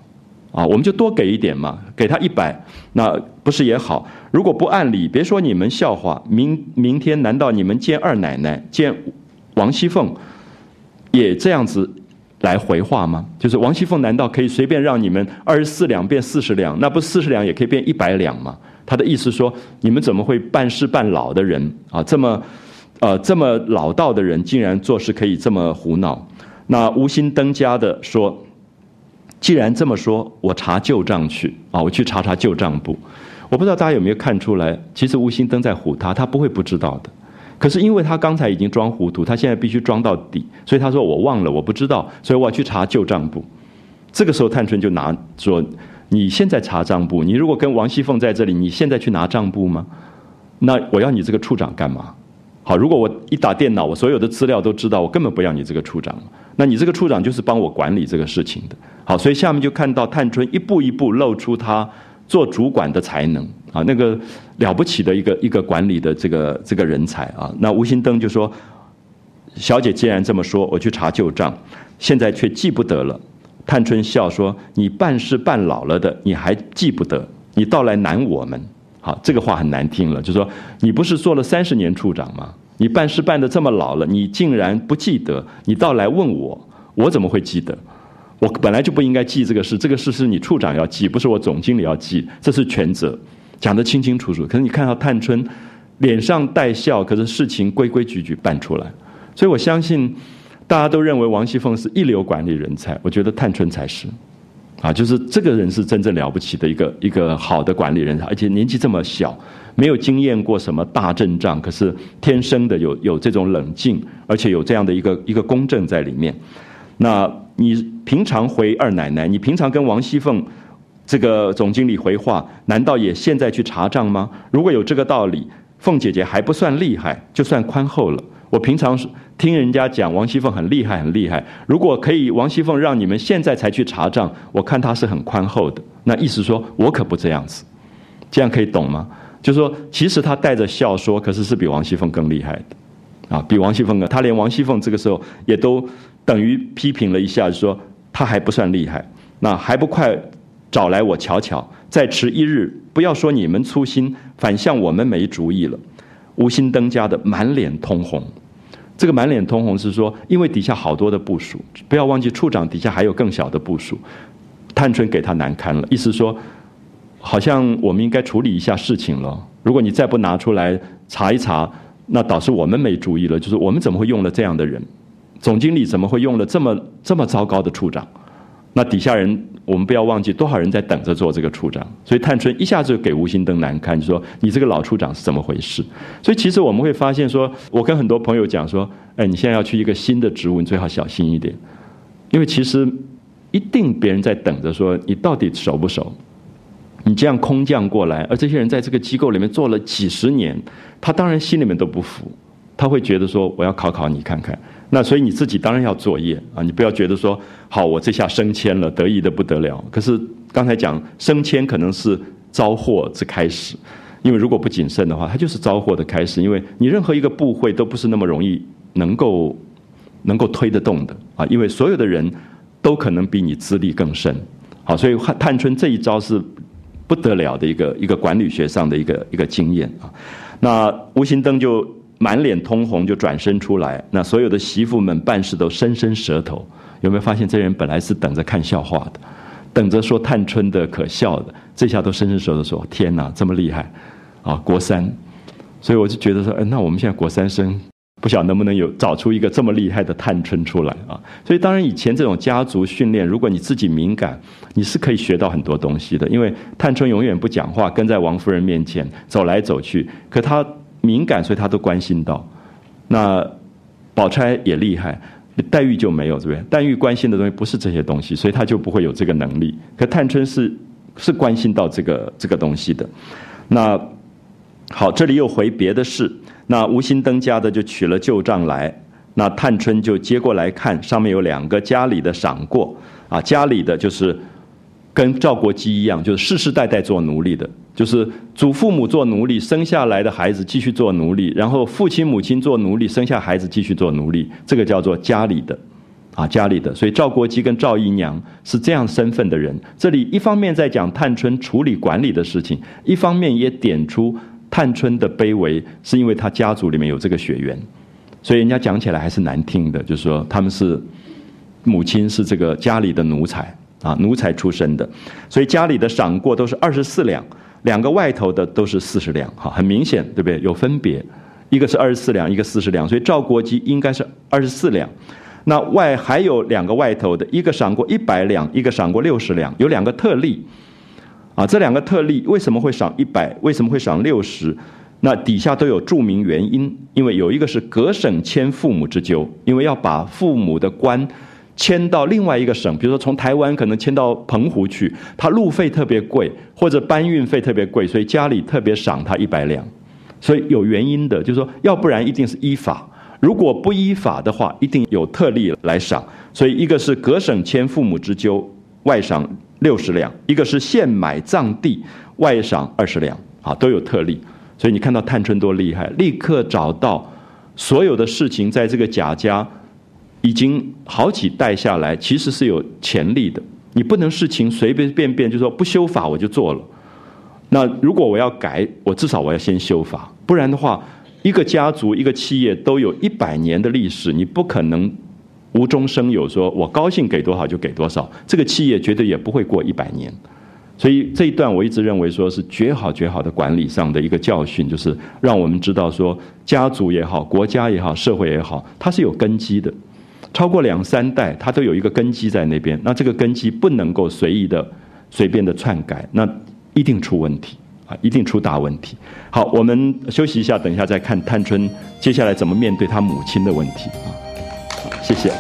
啊，我们就多给一点嘛，给他一百，那不是也好？如果不按理，别说你们笑话，明明天难道你们见二奶奶、见王熙凤，也这样子来回话吗？就是王熙凤难道可以随便让你们二十四两变四十两？那不四十两也可以变一百两吗？他的意思说，你们怎么会半事半老的人啊？这么，呃，这么老道的人，竟然做事可以这么胡闹？那无心登家的说，既然这么说，我查旧账去啊，我去查查旧账簿。我不知道大家有没有看出来，其实无心登在唬他，他不会不知道的。可是因为他刚才已经装糊涂，他现在必须装到底，所以他说我忘了，我不知道，所以我要去查旧账簿。这个时候，探春就拿说：“你现在查账簿，你如果跟王熙凤在这里，你现在去拿账簿吗？那我要你这个处长干嘛？好，如果我一打电脑，我所有的资料都知道，我根本不要你这个处长。那你这个处长就是帮我管理这个事情的。好，所以下面就看到探春一步一步露出他做主管的才能。”啊，那个了不起的一个一个管理的这个这个人才啊！那吴心登就说：“小姐既然这么说，我去查旧账，现在却记不得了。”探春笑说：“你办事办老了的，你还记不得？你倒来难我们。好，这个话很难听了，就说你不是做了三十年处长吗？你办事办的这么老了，你竟然不记得？你倒来问我，我怎么会记得？我本来就不应该记这个事，这个事是你处长要记，不是我总经理要记，这是全责。”讲得清清楚楚，可是你看到探春脸上带笑，可是事情规规矩矩办出来，所以我相信大家都认为王熙凤是一流管理人才，我觉得探春才是，啊，就是这个人是真正了不起的一个一个好的管理人才，而且年纪这么小，没有经验过什么大阵仗，可是天生的有有这种冷静，而且有这样的一个一个公正在里面。那你平常回二奶奶，你平常跟王熙凤。这个总经理回话，难道也现在去查账吗？如果有这个道理，凤姐姐还不算厉害，就算宽厚了。我平常听人家讲王熙凤很厉害，很厉害。如果可以，王熙凤让你们现在才去查账，我看她是很宽厚的。那意思说我可不这样子，这样可以懂吗？就是说，其实他带着笑说，可是是比王熙凤更厉害的，啊，比王熙凤更，他连王熙凤这个时候也都等于批评了一下，说他还不算厉害，那还不快。找来我瞧瞧，再迟一日，不要说你们粗心，反向我们没主意了。无心登家的满脸通红，这个满脸通红是说，因为底下好多的部署，不要忘记处长底下还有更小的部署。探春给他难堪了，意思说，好像我们应该处理一下事情了。如果你再不拿出来查一查，那倒是我们没主意了。就是我们怎么会用了这样的人？总经理怎么会用了这么这么糟糕的处长？那底下人。我们不要忘记多少人在等着做这个处长，所以探春一下子就给吴心登难堪，就说你这个老处长是怎么回事？所以其实我们会发现，说我跟很多朋友讲说，哎，你现在要去一个新的职务，你最好小心一点，因为其实一定别人在等着说你到底熟不熟？你这样空降过来，而这些人在这个机构里面做了几十年，他当然心里面都不服，他会觉得说我要考考你看看。那所以你自己当然要作业啊，你不要觉得说好我这下升迁了，得意的不得了。可是刚才讲升迁可能是招祸之开始，因为如果不谨慎的话，它就是招祸的开始。因为你任何一个部会都不是那么容易能够能够推得动的啊，因为所有的人都可能比你资历更深。好，所以探春这一招是不得了的一个一个管理学上的一个一个经验啊。那吴心登就。满脸通红就转身出来，那所有的媳妇们办事都伸伸舌头，有没有发现这人本来是等着看笑话的，等着说探春的可笑的，这下都伸伸舌头说：“天哪，这么厉害！”啊，国三，所以我就觉得说，哎，那我们现在国三生，不晓得能不能有找出一个这么厉害的探春出来啊？所以当然以前这种家族训练，如果你自己敏感，你是可以学到很多东西的，因为探春永远不讲话，跟在王夫人面前走来走去，可她。敏感，所以他都关心到。那宝钗也厉害，黛玉就没有，对不对？黛玉关心的东西不是这些东西，所以他就不会有这个能力。可探春是是关心到这个这个东西的。那好，这里又回别的事。那无心登家的就取了旧账来，那探春就接过来看，上面有两个家里的赏过啊，家里的就是跟赵国基一样，就是世世代代做奴隶的。就是祖父母做奴隶，生下来的孩子继续做奴隶，然后父亲母亲做奴隶，生下孩子继续做奴隶，这个叫做家里的，啊家里的。所以赵国基跟赵姨娘是这样身份的人。这里一方面在讲探春处理管理的事情，一方面也点出探春的卑微，是因为她家族里面有这个血缘，所以人家讲起来还是难听的，就是说他们是母亲是这个家里的奴才啊，奴才出身的，所以家里的赏过都是二十四两，两个外头的都是四十两，哈，很明显，对不对？有分别，一个是二十四两，一个四十两，所以赵国基应该是二十四两。那外还有两个外头的，一个赏过一百两，一个赏过六十两，有两个特例，啊，这两个特例为什么会赏一百？为什么会赏六十？那底下都有注明原因，因为有一个是各省迁父母之咎，因为要把父母的官迁到另外一个省，比如说从台湾可能迁到澎湖去，他路费特别贵，或者搬运费特别贵，所以家里特别赏他一百两，所以有原因的，就是说，要不然一定是依法。如果不依法的话，一定有特例来赏。所以一个是各省迁父母之咎，外赏六十两；一个是现买葬地，外赏二十两。啊，都有特例。所以你看到探春多厉害，立刻找到所有的事情，在这个贾家已经好几代下来，其实是有潜力的。你不能事情随随便便就说不修法我就做了。那如果我要改，我至少我要先修法，不然的话。一个家族、一个企业都有一百年的历史，你不可能无中生有，说我高兴给多少就给多少。这个企业绝对也不会过一百年。所以这一段我一直认为说是绝好绝好的管理上的一个教训，就是让我们知道说家族也好、国家也好、社会也好，它是有根基的，超过两三代它都有一个根基在那边。那这个根基不能够随意的、随便的篡改，那一定出问题。啊，一定出大问题。好，我们休息一下，等一下再看探春接下来怎么面对他母亲的问题啊。谢谢。